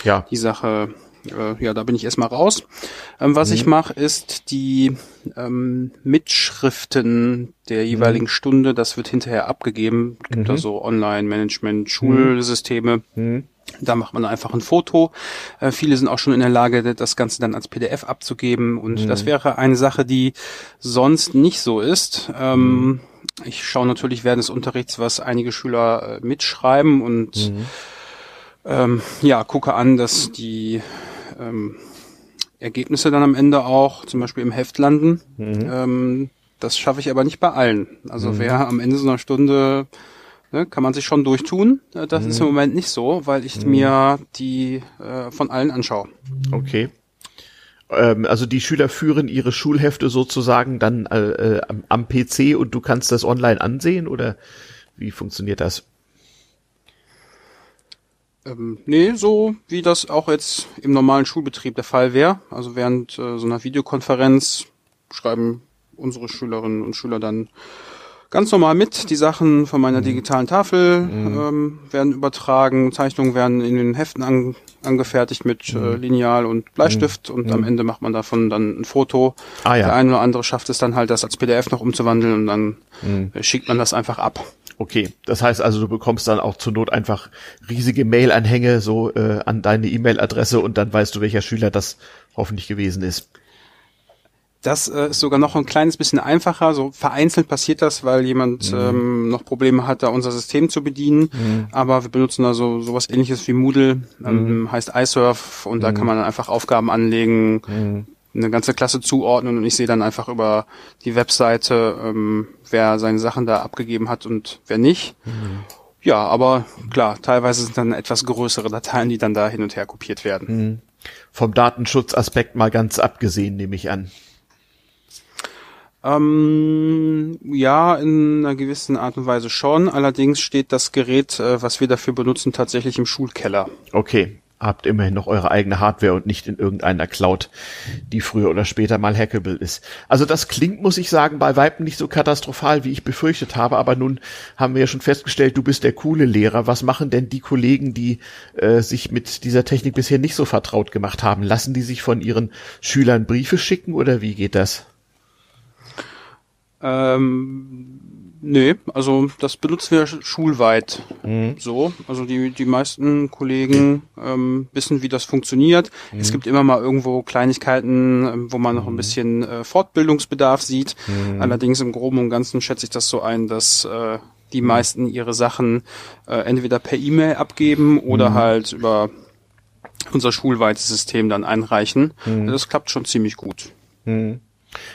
Ja. die Sache, äh, ja, da bin ich erstmal raus. Ähm, was ich mache, ist die ähm, Mitschriften der jeweiligen Stunde, das wird hinterher abgegeben. Es gibt da so Online-Management, Schulsysteme. Da macht man einfach ein Foto. Äh, viele sind auch schon in der Lage, das Ganze dann als PDF abzugeben. Und das wäre eine Sache, die sonst nicht so ist. Ähm, Ich schaue natürlich während des Unterrichts, was einige Schüler äh, mitschreiben und ähm, ja, gucke an, dass die ähm, Ergebnisse dann am Ende auch zum Beispiel im Heft landen. Ähm, das schaffe ich aber nicht bei allen. Also wer am Ende so einer Stunde ne, kann man sich schon durchtun. Äh, Das ist im Moment nicht so, weil ich mir die äh, von allen anschaue. Okay. Ähm, also die Schüler führen ihre Schulhefte sozusagen dann äh, äh, am, am PC und du kannst das online ansehen oder wie funktioniert das? Ähm, nee, so wie das auch jetzt im normalen Schulbetrieb der Fall wäre. Also während äh, so einer Videokonferenz schreiben unsere Schülerinnen und Schüler dann ganz normal mit. Die Sachen von meiner digitalen Tafel ähm, werden übertragen, Zeichnungen werden in den Heften an, angefertigt mit äh, Lineal und Bleistift und am Ende macht man davon dann ein Foto. Ah, ja. Der eine oder andere schafft es dann halt, das als PDF noch umzuwandeln und dann äh, schickt man das einfach ab. Okay, das heißt also, du bekommst dann auch zur Not einfach riesige Mail-Anhänge so äh, an deine E-Mail-Adresse und dann weißt du, welcher Schüler das hoffentlich gewesen ist. Das äh, ist sogar noch ein kleines bisschen einfacher. So vereinzelt passiert das, weil jemand ähm, noch Probleme hat, da unser System zu bedienen. Aber wir benutzen da so sowas ähnliches wie Moodle, ähm, heißt iSurf und da kann man dann einfach Aufgaben anlegen, eine ganze Klasse zuordnen und ich sehe dann einfach über die Webseite, ähm, wer seine Sachen da abgegeben hat und wer nicht. Ja, aber klar, teilweise sind dann etwas größere Dateien, die dann da hin und her kopiert werden. Vom Datenschutzaspekt mal ganz abgesehen, nehme ich an. Ähm, ja, in einer gewissen Art und Weise schon. Allerdings steht das Gerät, äh, was wir dafür benutzen, tatsächlich im Schulkeller. Okay, habt immerhin noch eure eigene Hardware und nicht in irgendeiner Cloud, die früher oder später mal hackable ist. Also das klingt, muss ich sagen, bei Weitem nicht so katastrophal, wie ich befürchtet habe, aber nun haben wir ja schon festgestellt, du bist der coole Lehrer. Was machen denn die Kollegen, die äh, sich mit dieser Technik bisher nicht so vertraut gemacht haben? Lassen die sich von ihren Schülern Briefe schicken oder wie geht das? Ähm, nee, also das benutzen wir sch- schulweit so. Also die, die meisten Kollegen ähm, wissen, wie das funktioniert. Es gibt immer mal irgendwo Kleinigkeiten, ähm, wo man noch ein bisschen äh, Fortbildungsbedarf sieht. Allerdings im Groben und Ganzen schätze ich das so ein, dass äh, die meisten ihre Sachen äh, entweder per E-Mail abgeben oder halt über unser schulweites System dann einreichen. Das klappt schon ziemlich gut.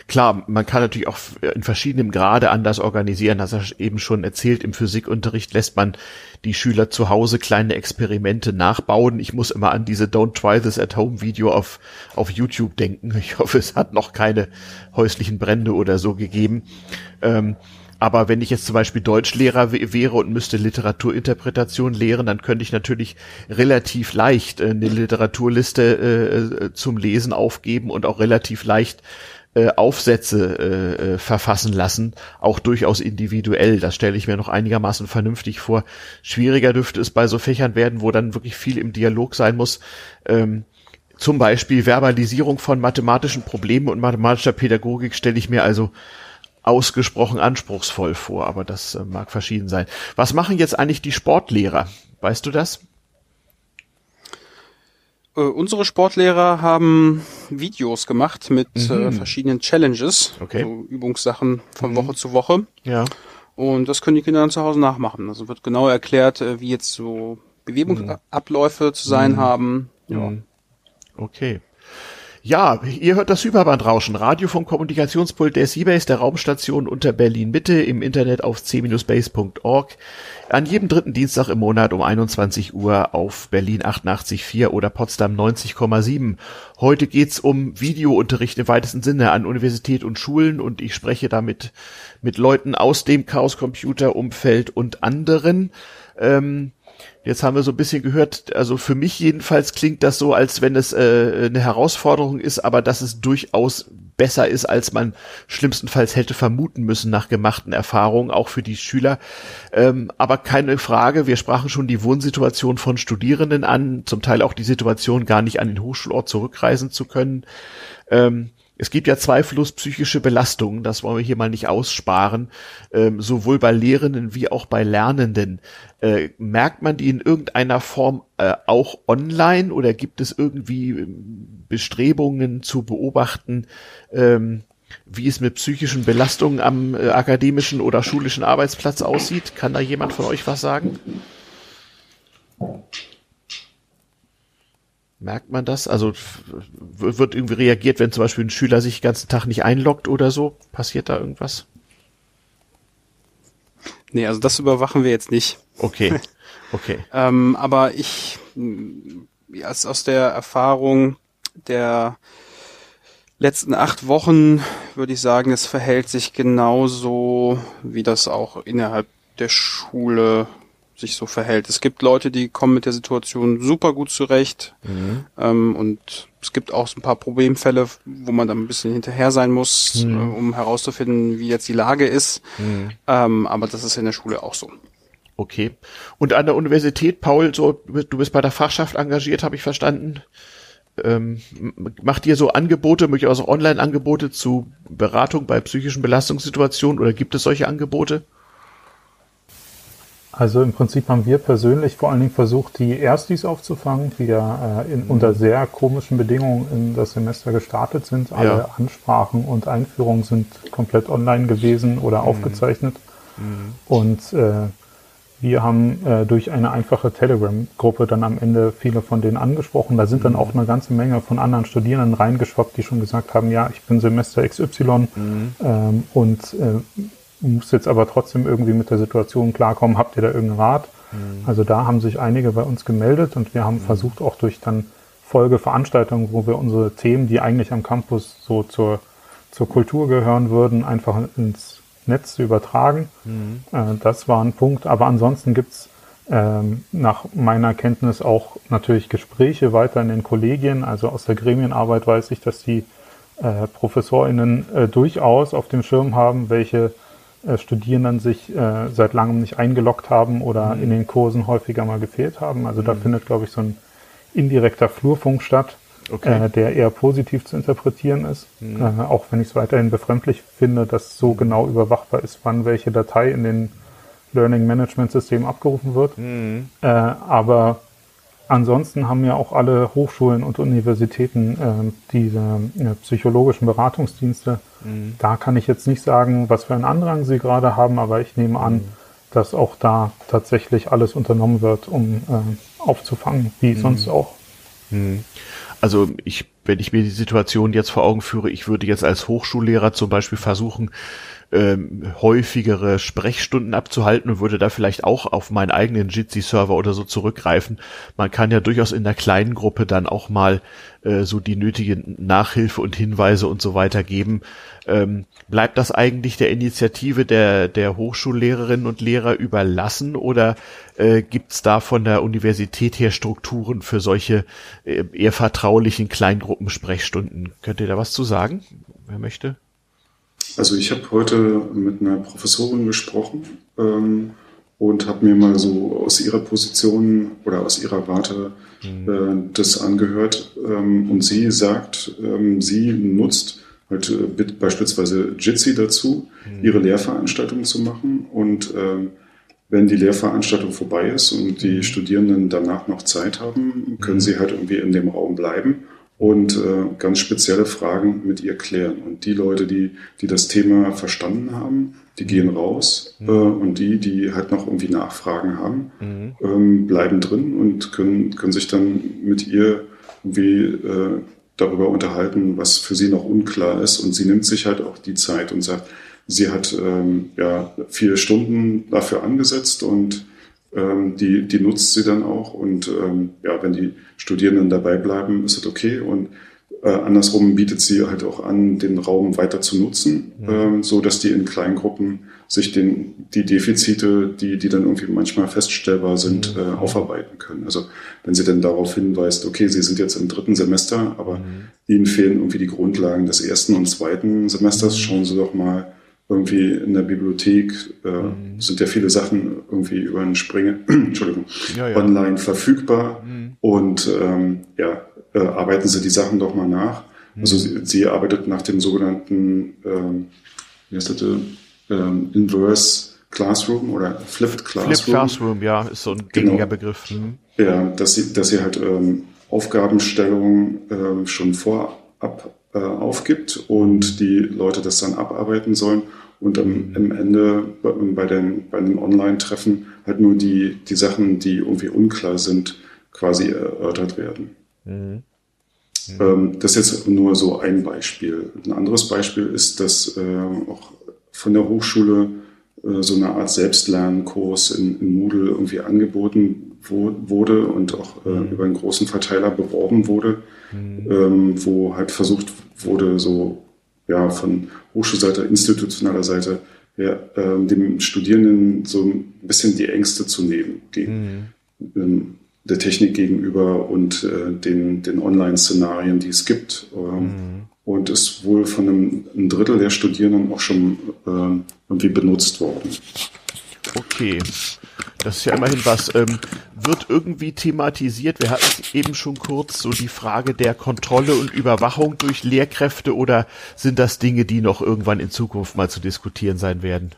Klar, man kann natürlich auch in verschiedenem Grade anders organisieren. Hast du eben schon erzählt, im Physikunterricht lässt man die Schüler zu Hause kleine Experimente nachbauen. Ich muss immer an diese Don't Try This at Home Video auf, auf YouTube denken. Ich hoffe, es hat noch keine häuslichen Brände oder so gegeben. Ähm, aber wenn ich jetzt zum Beispiel Deutschlehrer wäre und müsste Literaturinterpretation lehren, dann könnte ich natürlich relativ leicht äh, eine Literaturliste äh, zum Lesen aufgeben und auch relativ leicht äh, Aufsätze äh, äh, verfassen lassen, auch durchaus individuell. Das stelle ich mir noch einigermaßen vernünftig vor. Schwieriger dürfte es bei so Fächern werden, wo dann wirklich viel im Dialog sein muss. Ähm, zum Beispiel Verbalisierung von mathematischen Problemen und mathematischer Pädagogik stelle ich mir also ausgesprochen anspruchsvoll vor, aber das äh, mag verschieden sein. Was machen jetzt eigentlich die Sportlehrer? Weißt du das? Äh, unsere Sportlehrer haben Videos gemacht mit äh, verschiedenen Challenges, Okay. so Übungssachen von Woche zu Woche. Ja. Und das können die Kinder dann zu Hause nachmachen. Also wird genau erklärt, äh, wie jetzt so Bewegungsabläufe zu sein haben. Ja. Okay. Ja, ihr hört das Hyperbandrauschen, Radio vom Kommunikationspult der Seabase, der Raumstation unter Berlin Mitte, im Internet auf c-base.org. An jedem dritten Dienstag im Monat um 21 Uhr auf Berlin 88.4 oder Potsdam 90,7. Heute geht's um Videounterricht im weitesten Sinne an Universität und Schulen und ich spreche damit mit Leuten aus dem Chaos-Computer-Umfeld und anderen. Ähm, Jetzt haben wir so ein bisschen gehört, also für mich jedenfalls klingt das so, als wenn es äh, eine Herausforderung ist, aber dass es durchaus besser ist, als man schlimmstenfalls hätte vermuten müssen nach gemachten Erfahrungen, auch für die Schüler. Ähm, aber keine Frage, wir sprachen schon die Wohnsituation von Studierenden an, zum Teil auch die Situation, gar nicht an den Hochschulort zurückreisen zu können. Ähm, es gibt ja zweifellos psychische Belastungen, das wollen wir hier mal nicht aussparen, ähm, sowohl bei Lehrenden wie auch bei Lernenden. Äh, merkt man die in irgendeiner Form äh, auch online oder gibt es irgendwie ähm, Bestrebungen zu beobachten, ähm, wie es mit psychischen Belastungen am äh, akademischen oder schulischen Arbeitsplatz aussieht? Kann da jemand von euch was sagen? Merkt man das? Also wird irgendwie reagiert, wenn zum Beispiel ein Schüler sich den ganzen Tag nicht einloggt oder so? Passiert da irgendwas? Nee, also das überwachen wir jetzt nicht. Okay, okay. ähm, aber ich, aus, aus der Erfahrung der letzten acht Wochen würde ich sagen, es verhält sich genauso, wie das auch innerhalb der Schule sich so verhält. Es gibt Leute, die kommen mit der Situation super gut zurecht mhm. ähm, und es gibt auch so ein paar Problemfälle, wo man dann ein bisschen hinterher sein muss, mhm. äh, um herauszufinden, wie jetzt die Lage ist. Mhm. Ähm, aber das ist in der Schule auch so. Okay. Und an der Universität, Paul, so du bist bei der Fachschaft engagiert, habe ich verstanden. Ähm, macht ihr so Angebote, möglicherweise Online-Angebote zu Beratung bei psychischen Belastungssituationen oder gibt es solche Angebote? Also im Prinzip haben wir persönlich vor allen Dingen versucht, die Erstis aufzufangen, die ja äh, in, mhm. unter sehr komischen Bedingungen in das Semester gestartet sind. Alle ja. Ansprachen und Einführungen sind komplett online gewesen oder mhm. aufgezeichnet. Mhm. Und äh, wir haben äh, durch eine einfache Telegram-Gruppe dann am Ende viele von denen angesprochen. Da sind dann mhm. auch eine ganze Menge von anderen Studierenden reingeschwappt, die schon gesagt haben, ja, ich bin Semester XY mhm. ähm, und äh, muss jetzt aber trotzdem irgendwie mit der Situation klarkommen. Habt ihr da irgendeinen Rat? Mhm. Also da haben sich einige bei uns gemeldet und wir haben mhm. versucht auch durch dann Folgeveranstaltungen, wo wir unsere Themen, die eigentlich am Campus so zur, zur Kultur gehören würden, einfach ins Netz zu übertragen. Mhm. Äh, das war ein Punkt. Aber ansonsten gibt's ähm, nach meiner Kenntnis auch natürlich Gespräche weiter in den Kollegien. Also aus der Gremienarbeit weiß ich, dass die äh, ProfessorInnen äh, durchaus auf dem Schirm haben, welche Studierenden sich äh, seit langem nicht eingeloggt haben oder mhm. in den Kursen häufiger mal gefehlt haben. Also mhm. da findet, glaube ich, so ein indirekter Flurfunk statt, okay. äh, der eher positiv zu interpretieren ist. Mhm. Äh, auch wenn ich es weiterhin befremdlich finde, dass so genau überwachbar ist, wann welche Datei in den Learning Management System abgerufen wird. Mhm. Äh, aber Ansonsten haben ja auch alle Hochschulen und Universitäten äh, diese äh, psychologischen Beratungsdienste. Mhm. Da kann ich jetzt nicht sagen, was für einen Andrang sie gerade haben, aber ich nehme an, mhm. dass auch da tatsächlich alles unternommen wird, um äh, aufzufangen, wie mhm. sonst auch. Mhm. Also ich, wenn ich mir die Situation jetzt vor Augen führe, ich würde jetzt als Hochschullehrer zum Beispiel versuchen, ähm, häufigere Sprechstunden abzuhalten und würde da vielleicht auch auf meinen eigenen Jitsi-Server oder so zurückgreifen. Man kann ja durchaus in der kleinen Gruppe dann auch mal äh, so die nötige Nachhilfe und Hinweise und so weiter geben. Ähm, bleibt das eigentlich der Initiative der, der Hochschullehrerinnen und Lehrer überlassen oder äh, gibt es da von der Universität her Strukturen für solche äh, eher vertraulichen Kleingruppensprechstunden? Könnt ihr da was zu sagen? Wer möchte? Also ich habe heute mit einer Professorin gesprochen ähm, und habe mir mal so aus ihrer Position oder aus ihrer Warte mhm. äh, das angehört. Ähm, und sie sagt, ähm, sie nutzt halt äh, beispielsweise Jitsi dazu, mhm. ihre Lehrveranstaltung zu machen. Und ähm, wenn die Lehrveranstaltung vorbei ist und die mhm. Studierenden danach noch Zeit haben, können sie halt irgendwie in dem Raum bleiben und äh, ganz spezielle Fragen mit ihr klären. Und die Leute, die, die das Thema verstanden haben, die gehen raus mhm. äh, und die, die halt noch irgendwie Nachfragen haben, mhm. ähm, bleiben drin und können, können sich dann mit ihr irgendwie äh, darüber unterhalten, was für sie noch unklar ist. Und sie nimmt sich halt auch die Zeit und sagt, sie hat ähm, ja vier Stunden dafür angesetzt und ähm, die, die nutzt sie dann auch. Und ähm, ja, wenn die Studierenden dabei bleiben, ist das okay. Und Äh, andersrum bietet sie halt auch an, den Raum weiter zu nutzen, mhm. äh, so dass die in kleinen Gruppen sich den, die Defizite, die, die dann irgendwie manchmal feststellbar sind, mhm. äh, aufarbeiten können. Also wenn sie dann darauf hinweist, okay, sie sind jetzt im dritten Semester, aber mhm. ihnen fehlen irgendwie die Grundlagen des ersten und zweiten Semesters, mhm. schauen sie doch mal irgendwie in der Bibliothek, äh, mhm. sind ja viele Sachen irgendwie über einen Springe, Entschuldigung, ja, ja. online verfügbar mhm. und ähm, ja, äh, arbeiten Sie die Sachen doch mal nach. Mhm. Also sie, sie, arbeitet nach dem sogenannten, ähm, wie heißt das, ähm, Inverse Classroom oder Flipped Classroom. Flipped Classroom, ja, ist so ein gängiger genau. Begriff. Mhm. Ja, dass sie, dass sie halt ähm, Aufgabenstellungen ähm, schon vorab äh, aufgibt und die Leute das dann abarbeiten sollen und am, am Ende bei, den, bei den Online-Treffen halt nur die, die Sachen, die irgendwie unklar sind, quasi erörtert werden. Mhm. Mhm. das ist jetzt nur so ein Beispiel. Ein anderes Beispiel ist, dass äh, auch von der Hochschule äh, so eine Art Selbstlernkurs in, in Moodle irgendwie angeboten wo, wurde und auch äh, mhm. über einen großen Verteiler beworben wurde, mhm. ähm, wo halt versucht wurde, so ja von Hochschulseite, institutioneller Seite ja, ähm, dem Studierenden so ein bisschen die Ängste zu nehmen, die, mhm. ähm, der Technik gegenüber und äh, den, den Online-Szenarien, die es gibt. Ähm, mhm. Und ist wohl von einem, einem, Drittel der Studierenden auch schon äh, irgendwie benutzt worden. Okay. Das ist ja immerhin was. Ähm, wird irgendwie thematisiert? Wir hatten es eben schon kurz, so die Frage der Kontrolle und Überwachung durch Lehrkräfte oder sind das Dinge, die noch irgendwann in Zukunft mal zu diskutieren sein werden?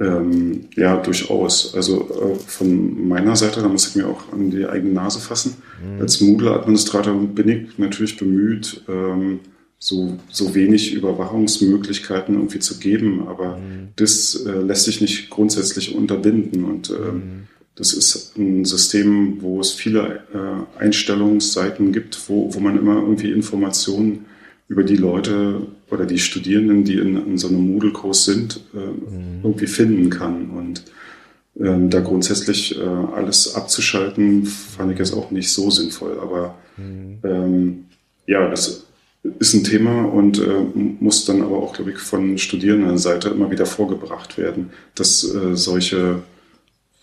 Ähm, ja, durchaus. Also äh, von meiner Seite, da muss ich mir auch an die eigene Nase fassen. Mhm. Als Moodle-Administrator bin ich natürlich bemüht, ähm, so, so wenig Überwachungsmöglichkeiten irgendwie zu geben, aber mhm. das äh, lässt sich nicht grundsätzlich unterbinden und äh, mhm. das ist ein System, wo es viele äh, Einstellungsseiten gibt, wo, wo man immer irgendwie Informationen über die Leute oder die Studierenden, die in, in so einem Moodle-Kurs sind, äh, mhm. irgendwie finden kann. Und ähm, da grundsätzlich äh, alles abzuschalten, fand ich jetzt auch nicht so sinnvoll. Aber mhm. ähm, ja, das ist ein Thema und äh, muss dann aber auch, glaube ich, von Studierendenseite immer wieder vorgebracht werden, dass äh, solche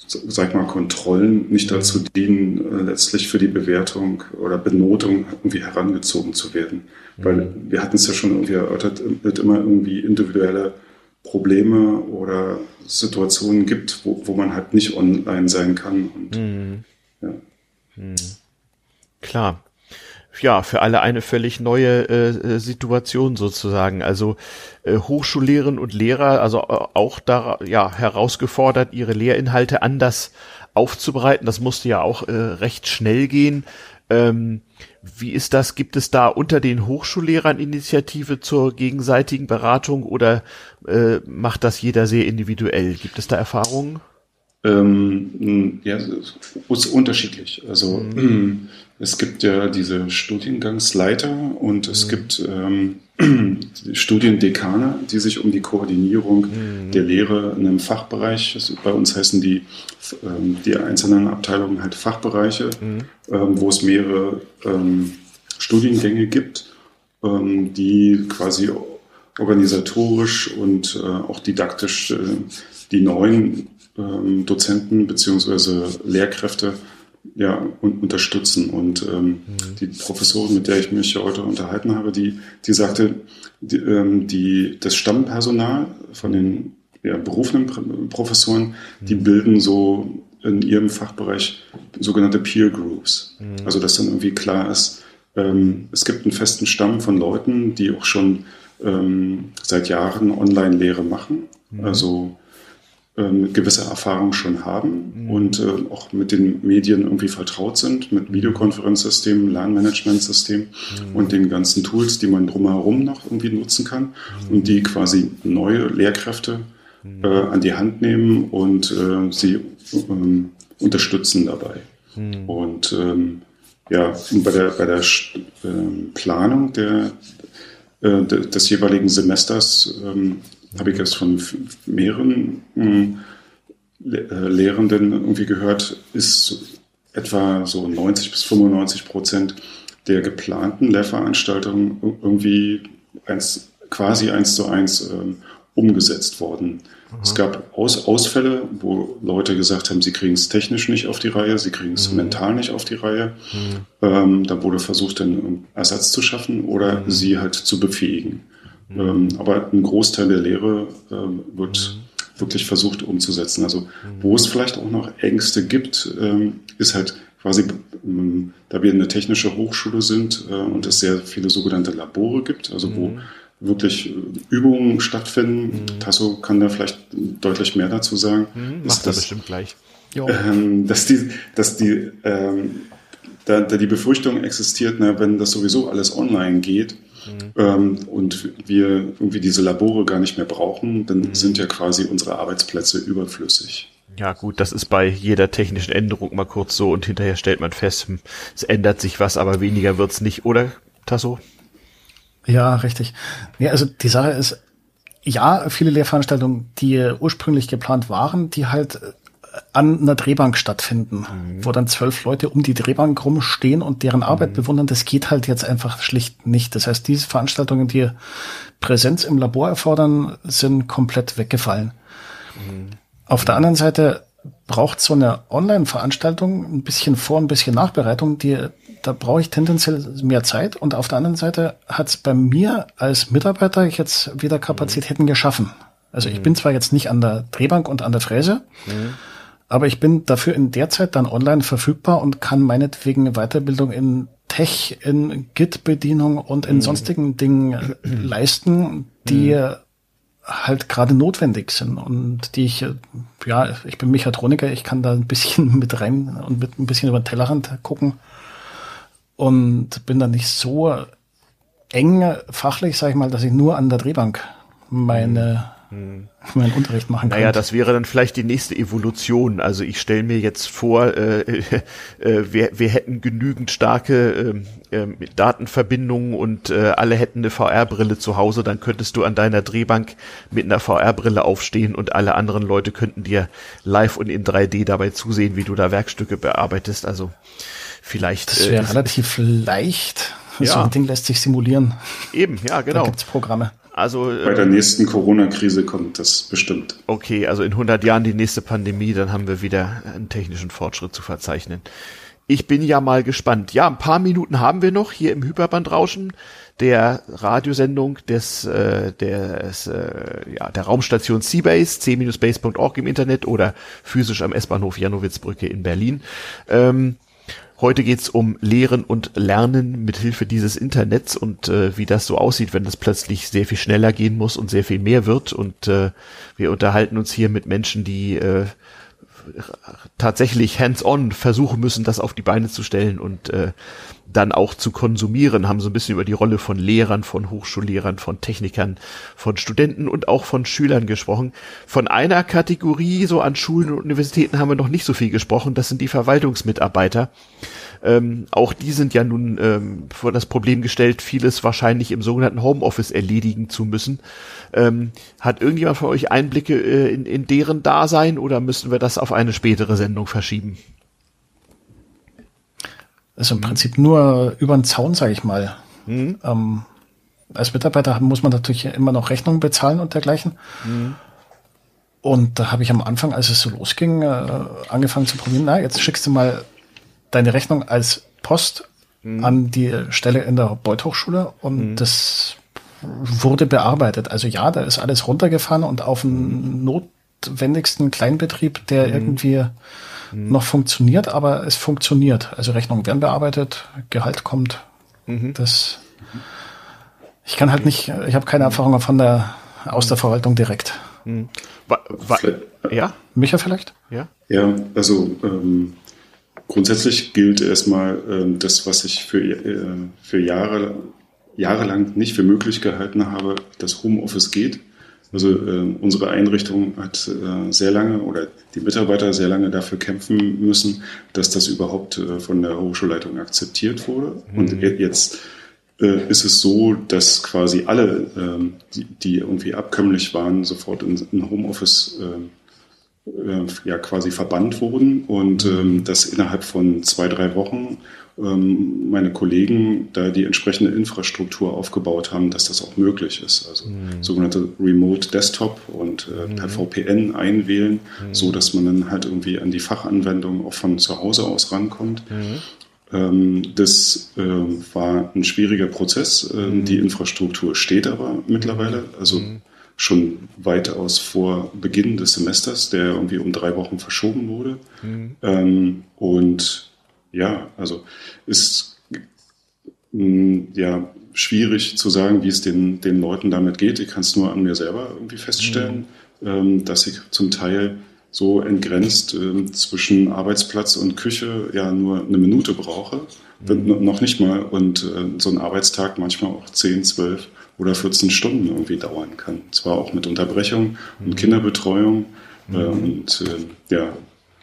sag mal, Kontrollen nicht dazu dienen, äh, letztlich für die Bewertung oder Benotung irgendwie herangezogen zu werden. Mhm. Weil wir hatten es ja schon irgendwie erörtert, es immer irgendwie individuelle Probleme oder Situationen gibt, wo, wo man halt nicht online sein kann. Und, mhm. ja. Mhm. Klar ja, für alle eine völlig neue äh, Situation sozusagen. Also äh, Hochschullehrerinnen und Lehrer, also äh, auch da ja herausgefordert, ihre Lehrinhalte anders aufzubereiten. Das musste ja auch äh, recht schnell gehen. Ähm, wie ist das? Gibt es da unter den Hochschullehrern Initiative zur gegenseitigen Beratung oder äh, macht das jeder sehr individuell? Gibt es da Erfahrungen? Ähm, ja, es ist unterschiedlich. Also mhm. Es gibt ja diese Studiengangsleiter und es mhm. gibt ähm, Studiendekane, die sich um die Koordinierung mhm. der Lehre in einem Fachbereich, also bei uns heißen die, ähm, die einzelnen Abteilungen halt Fachbereiche, mhm. ähm, wo es mehrere ähm, Studiengänge gibt, ähm, die quasi organisatorisch und äh, auch didaktisch äh, die neuen ähm, Dozenten beziehungsweise Lehrkräfte ja, un unterstützen. Und ähm, mhm. die Professorin, mit der ich mich heute unterhalten habe, die, die sagte, die, ähm, die, das Stammpersonal von den ja, berufenen Professoren, mhm. die bilden so in ihrem Fachbereich sogenannte Peer Groups. Mhm. Also dass dann irgendwie klar ist, ähm, es gibt einen festen Stamm von Leuten, die auch schon ähm, seit Jahren Online-Lehre machen. Mhm. Also ähm, gewisse Erfahrung schon haben mhm. und äh, auch mit den Medien irgendwie vertraut sind, mit Videokonferenzsystemen, Lernmanagementsystemen mhm. und den ganzen Tools, die man drumherum noch irgendwie nutzen kann mhm. und die quasi neue Lehrkräfte mhm. äh, an die Hand nehmen und äh, sie ähm, unterstützen dabei. Mhm. Und ähm, ja, bei der, bei der ähm, Planung der, äh, des jeweiligen Semesters ähm, habe ich jetzt von mehreren äh, Lehrenden irgendwie gehört, ist etwa so 90 bis 95 Prozent der geplanten Lehrveranstaltung irgendwie eins, quasi eins zu eins ähm, umgesetzt worden. Es gab Aus Ausfälle, wo Leute gesagt haben, sie kriegen es technisch nicht auf die Reihe, sie kriegen es mhm. mental nicht auf die Reihe. Mhm. Ähm, da wurde versucht, einen Ersatz zu schaffen oder mhm. sie halt zu befähigen. Mhm. Ähm, aber ein Großteil der Lehre ähm, wird mhm. wirklich versucht umzusetzen. Also wo es vielleicht auch noch Ängste gibt, ähm, ist halt quasi, ähm, da wir eine technische Hochschule sind äh, und es sehr viele sogenannte Labore gibt, also wo wirklich äh, Übungen stattfinden. Mhm. Tasso kann da vielleicht deutlich mehr dazu sagen. Mhm, macht er bestimmt gleich. Ähm, dass die, dass die, ähm, da, da die Befürchtung existiert, na, wenn das sowieso alles online geht mhm. ähm, und wir irgendwie diese Labore gar nicht mehr brauchen, dann mhm. sind ja quasi unsere Arbeitsplätze überflüssig. Ja gut, das ist bei jeder technischen Änderung mal kurz so und hinterher stellt man fest, hm, es ändert sich was, aber weniger wird's nicht, oder Tasso? Ja, richtig. Ja, also die Sache ist, ja, viele Lehrveranstaltungen, die ursprünglich geplant waren, die halt an einer Drehbank stattfinden, mhm. wo dann zwölf Leute um die Drehbank rumstehen und deren Arbeit mhm. bewundern, das geht halt jetzt einfach schlicht nicht. Das heißt, diese Veranstaltungen, die Präsenz im Labor erfordern, sind komplett weggefallen. Mhm. Auf der anderen Seite braucht so eine Online-Veranstaltung ein bisschen Vor-, ein bisschen Nachbereitung, die da brauche ich tendenziell mehr Zeit. Und auf der anderen Seite hat es bei mir als Mitarbeiter jetzt wieder Kapazitäten mhm. geschaffen. Also ich mhm. bin zwar jetzt nicht an der Drehbank und an der Fräse, mhm. Aber ich bin dafür in der Zeit dann online verfügbar und kann meinetwegen Weiterbildung in Tech, in Git-Bedienung und in mhm. sonstigen Dingen leisten, die mhm. halt gerade notwendig sind und die ich, ja, ich bin Mechatroniker, ich kann da ein bisschen mit rein und mit ein bisschen über den Tellerrand gucken und bin dann nicht so eng fachlich, sag ich mal, dass ich nur an der Drehbank meine hm. meinen Unterricht machen kann. Naja, das wäre dann vielleicht die nächste Evolution. Also ich stelle mir jetzt vor, äh, äh, wir, wir hätten genügend starke äh, äh, Datenverbindungen und äh, alle hätten eine VR-Brille zu Hause, dann könntest du an deiner Drehbank mit einer VR-Brille aufstehen und alle anderen Leute könnten dir live und in 3D dabei zusehen, wie du da Werkstücke bearbeitest. Also vielleicht. Das wäre äh, relativ leicht. Ja. So ein Ding lässt sich simulieren. Eben, ja, genau. Da gibt's Programme. Also, Bei der ähm, nächsten Corona-Krise kommt das bestimmt. Okay, also in 100 Jahren die nächste Pandemie, dann haben wir wieder einen technischen Fortschritt zu verzeichnen. Ich bin ja mal gespannt. Ja, ein paar Minuten haben wir noch hier im Hyperbandrauschen der Radiosendung des, äh, des äh, ja, der Raumstation Seabase, c-base.org im Internet oder physisch am S-Bahnhof Janowitzbrücke in Berlin. Ähm, Heute geht's um Lehren und Lernen mit Hilfe dieses Internets und äh, wie das so aussieht, wenn das plötzlich sehr viel schneller gehen muss und sehr viel mehr wird. Und äh, wir unterhalten uns hier mit Menschen, die äh, tatsächlich hands-on versuchen müssen, das auf die Beine zu stellen und äh, dann auch zu konsumieren, haben so ein bisschen über die Rolle von Lehrern, von Hochschullehrern, von Technikern, von Studenten und auch von Schülern gesprochen. Von einer Kategorie so an Schulen und Universitäten haben wir noch nicht so viel gesprochen, das sind die Verwaltungsmitarbeiter. Ähm, auch die sind ja nun ähm, vor das Problem gestellt, vieles wahrscheinlich im sogenannten Homeoffice erledigen zu müssen. Ähm, hat irgendjemand von euch Einblicke äh, in, in deren Dasein oder müssen wir das auf eine spätere Sendung verschieben? Also im Prinzip nur über den Zaun, sage ich mal. Mhm. Ähm, als Mitarbeiter muss man natürlich immer noch Rechnungen bezahlen und dergleichen. Mhm. Und da habe ich am Anfang, als es so losging, äh, angefangen zu probieren, na, jetzt schickst du mal deine Rechnung als Post mhm. an die Stelle in der Beuth Hochschule und mhm. das wurde bearbeitet. Also ja, da ist alles runtergefahren und auf einen notwendigsten Kleinbetrieb, der mhm. irgendwie mhm. noch funktioniert, aber es funktioniert. Also Rechnungen werden bearbeitet, Gehalt kommt. Mhm. Das ich kann halt nicht, ich habe keine Erfahrung von der aus der Verwaltung direkt. Mhm. Wa, wa, ja? Micha vielleicht? Ja. Ja, also ähm, Grundsätzlich gilt erstmal äh, das, was ich für, äh, für Jahre, jahrelang nicht für möglich gehalten habe, dass Homeoffice geht. Also äh, unsere Einrichtung hat äh, sehr lange oder die Mitarbeiter sehr lange dafür kämpfen müssen, dass das überhaupt äh, von der Hochschulleitung akzeptiert wurde. Mhm. Und jetzt äh, ist es so, dass quasi alle, ähm, die, die, irgendwie abkömmlich waren, sofort in, in Homeoffice äh, ja quasi verbannt wurden und ähm, das innerhalb von zwei, drei Wochen ähm, meine Kollegen da die entsprechende Infrastruktur aufgebaut haben, dass das auch möglich ist. Also mhm. sogenannte Remote Desktop und äh, per mhm. VPN einwählen, mhm. so dass man dann halt irgendwie an die Fachanwendung auch von zu Hause aus rankommt. Mhm. Ähm, das äh, war ein schwieriger Prozess. Ähm, mhm. Die Infrastruktur steht aber mittlerweile. Also mhm schon weitaus vor Beginn des Semesters, der irgendwie um drei Wochen verschoben wurde. Mhm. Ähm, und ja, also ist mh, mm, ja schwierig zu sagen, wie es den, den Leuten damit geht. Ich kann es nur an mir selber irgendwie feststellen, mhm. ähm, dass ich zum Teil so entgrenzt äh, zwischen Arbeitsplatz und Küche ja nur eine Minute brauche, mhm. noch nicht mal und äh, so ein Arbeitstag manchmal auch 10, 12 oder 14 Stunden irgendwie dauern kann. Zwar auch mit Unterbrechung und mhm. Kinderbetreuung mhm. äh, und äh, ja,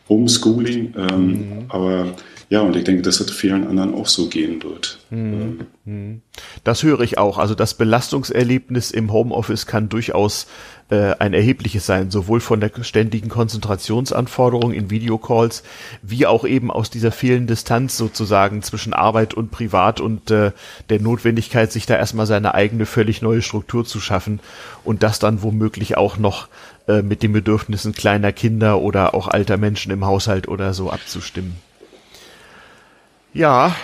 Homeschooling, ähm, mhm. aber ja, und ich denke, dass das vielen anderen auch so gehen wird. Mhm. Ähm. Das höre ich auch. Also das Belastungserlebnis im Homeoffice kann durchaus äh, ein erhebliches sein, sowohl von der ständigen Konzentrationsanforderung in Videocalls, wie auch eben aus dieser fehlenden Distanz sozusagen zwischen Arbeit und Privat und äh, der Notwendigkeit, sich da erstmal seine eigene völlig neue Struktur zu schaffen und das dann womöglich auch noch äh, mit den Bedürfnissen kleiner Kinder oder auch alter Menschen im Haushalt oder so abzustimmen. Ja.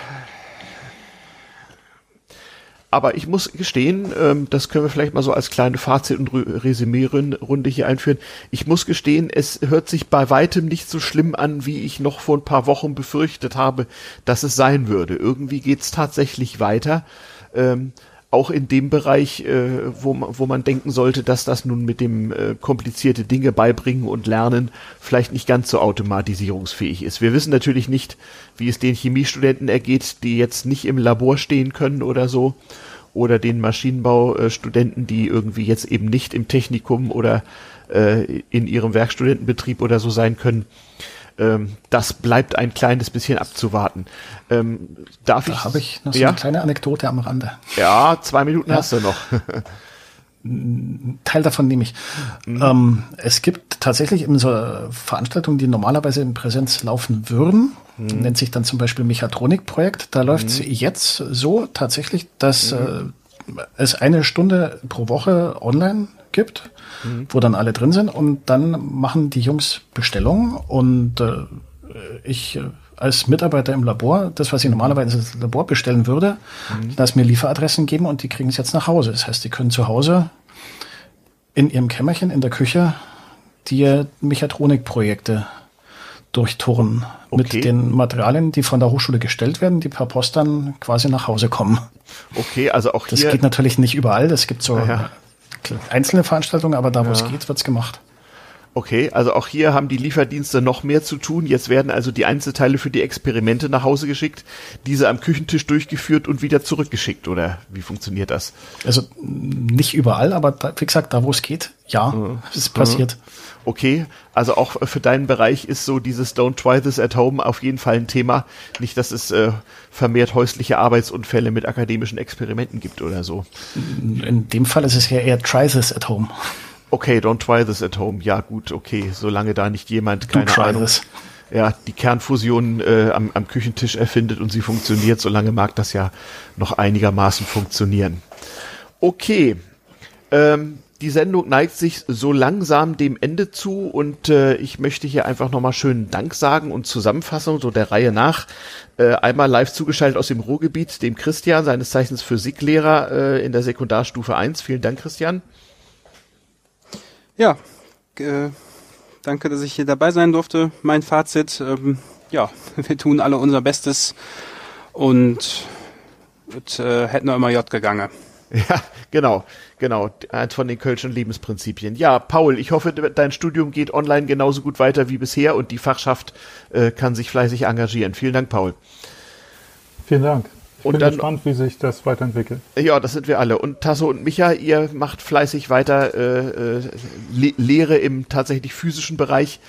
Aber ich muss gestehen, ähm, das können wir vielleicht mal so als kleine Fazit- und Resümee-Runde hier einführen. Ich muss gestehen, es hört sich bei weitem nicht so schlimm an, wie ich noch vor ein paar Wochen befürchtet habe, dass es sein würde. Irgendwie geht's tatsächlich weiter. Ähm, auch in dem Bereich, äh, wo, wo man denken sollte, dass das nun mit dem äh, komplizierte Dinge beibringen und lernen vielleicht nicht ganz so automatisierungsfähig ist. Wir wissen natürlich nicht, wie es den Chemiestudenten ergeht, die jetzt nicht im Labor stehen können oder so, oder den Maschinenbaustudenten, die irgendwie jetzt eben nicht im Technikum oder äh, in ihrem Werkstudentenbetrieb oder so sein können ähm, das bleibt ein kleines bisschen abzuwarten. Ähm, darf da ich? habe ich noch so ja? eine kleine Anekdote am Rande. Ja, zwei Minuten ja. hast du noch. Teil davon nehme ich. Mhm. Ähm, es gibt tatsächlich in so Veranstaltungen, die normalerweise in Präsenz laufen würden, mhm. nennt sich dann zum Beispiel Mechatronik-Projekt. Da läuft es mhm. jetzt so tatsächlich, dass mhm. äh, es eine Stunde pro Woche online gibt mhm. wo dann alle drin sind und dann machen die Jungs Bestellungen und äh, ich äh, als Mitarbeiter im Labor, das, was ich normalerweise ins Labor bestellen würde, mhm. lass mir Lieferadressen geben und die kriegen es jetzt nach Hause. Das heißt, die können zu Hause in ihrem Kämmerchen in der Küche die Mechatronikprojekte durchtouren okay. mit den Materialien, die von der Hochschule gestellt werden, die per Post dann quasi nach Hause kommen. Okay, also auch hier. Das geht natürlich nicht überall. Das gibt so ja einzelne Veranstaltungen, aber da, wo ja. es geht, wird's gemacht. Okay, also auch hier haben die Lieferdienste noch mehr zu tun. Jetzt werden also die Einzelteile für die Experimente nach Hause geschickt, diese am Küchentisch durchgeführt und wieder zurückgeschickt, oder wie funktioniert das? Also nicht überall, aber da, wie gesagt, da wo es geht, ja, mhm. es passiert. Mhm. Okay, also auch für deinen Bereich ist so dieses Don't try this at home auf jeden Fall ein Thema. Nicht, dass es äh, vermehrt häusliche Arbeitsunfälle mit akademischen Experimenten gibt oder so. In dem Fall ist es ja eher try this at home. Okay, don't try this at home. Ja, gut, okay. Solange da nicht jemand, keine du Ahnung, ja, die Kernfusion äh, am, am Küchentisch erfindet und sie funktioniert, solange mag das ja noch einigermaßen funktionieren. Okay. Ähm, die Sendung neigt sich so langsam dem Ende zu und äh, ich möchte hier einfach nochmal schönen Dank sagen und Zusammenfassung so der Reihe nach. Äh, einmal live zugeschaltet aus dem Ruhrgebiet, dem Christian, seines Zeichens Physiklehrer äh, in der Sekundarstufe 1. Vielen Dank, Christian. Ja, äh, danke, dass ich hier dabei sein durfte. Mein Fazit, ähm, ja, wir tun alle unser Bestes und es äh, hätten wir immer J gegangen. Ja, genau, genau. Eins von den Kölschen Lebensprinzipien. Ja, Paul, ich hoffe, dein Studium geht online genauso gut weiter wie bisher und die Fachschaft äh, kann sich fleißig engagieren. Vielen Dank, Paul. Vielen Dank und bin dann, gespannt, wie sich das weiterentwickelt. Ja, das sind wir alle. Und Tasso und Micha, ihr macht fleißig weiter äh, äh, Le Lehre im tatsächlich physischen Bereich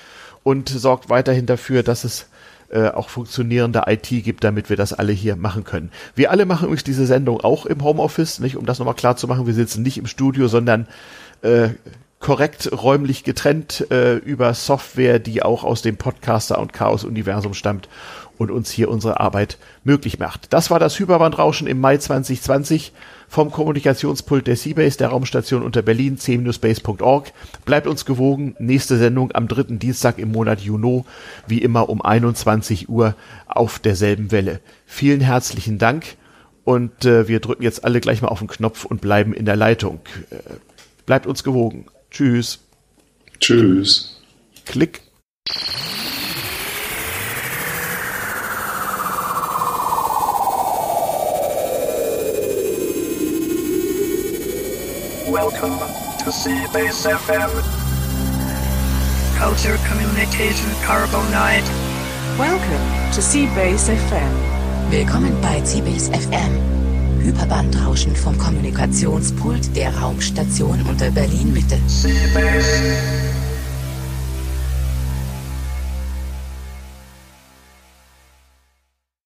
und sorgt weiterhin dafür, dass es äh, auch funktionierende IT gibt, damit wir das alle hier machen können. Wir alle machen übrigens diese Sendung auch im Homeoffice, nicht um das nochmal klar zu machen. Wir sitzen nicht im Studio, sondern äh, korrekt räumlich getrennt äh, über Software, die auch aus dem Podcaster und Chaos-Universum stammt und uns hier unsere Arbeit möglich macht. Das war das Hyperbandrauschen im Mai 2020 vom Kommunikationspult der Seabase, der Raumstation unter Berlin, c-base.org. Bleibt uns gewogen. Nächste Sendung am dritten Dienstag im Monat Juni, wie immer um 21 Uhr auf derselben Welle. Vielen herzlichen Dank und äh, wir drücken jetzt alle gleich mal auf den Knopf und bleiben in der Leitung. Äh, bleibt uns gewogen. Tschüss. Tschüss. Klick. Welcome to Seabase FM. Culture Communication Carbonite. Welcome to Seabase FM. Willkommen bei CBS FM. Hyperbandrauschen vom Kommunikationspult der Raumstation unter Berlin Mitte. Seabase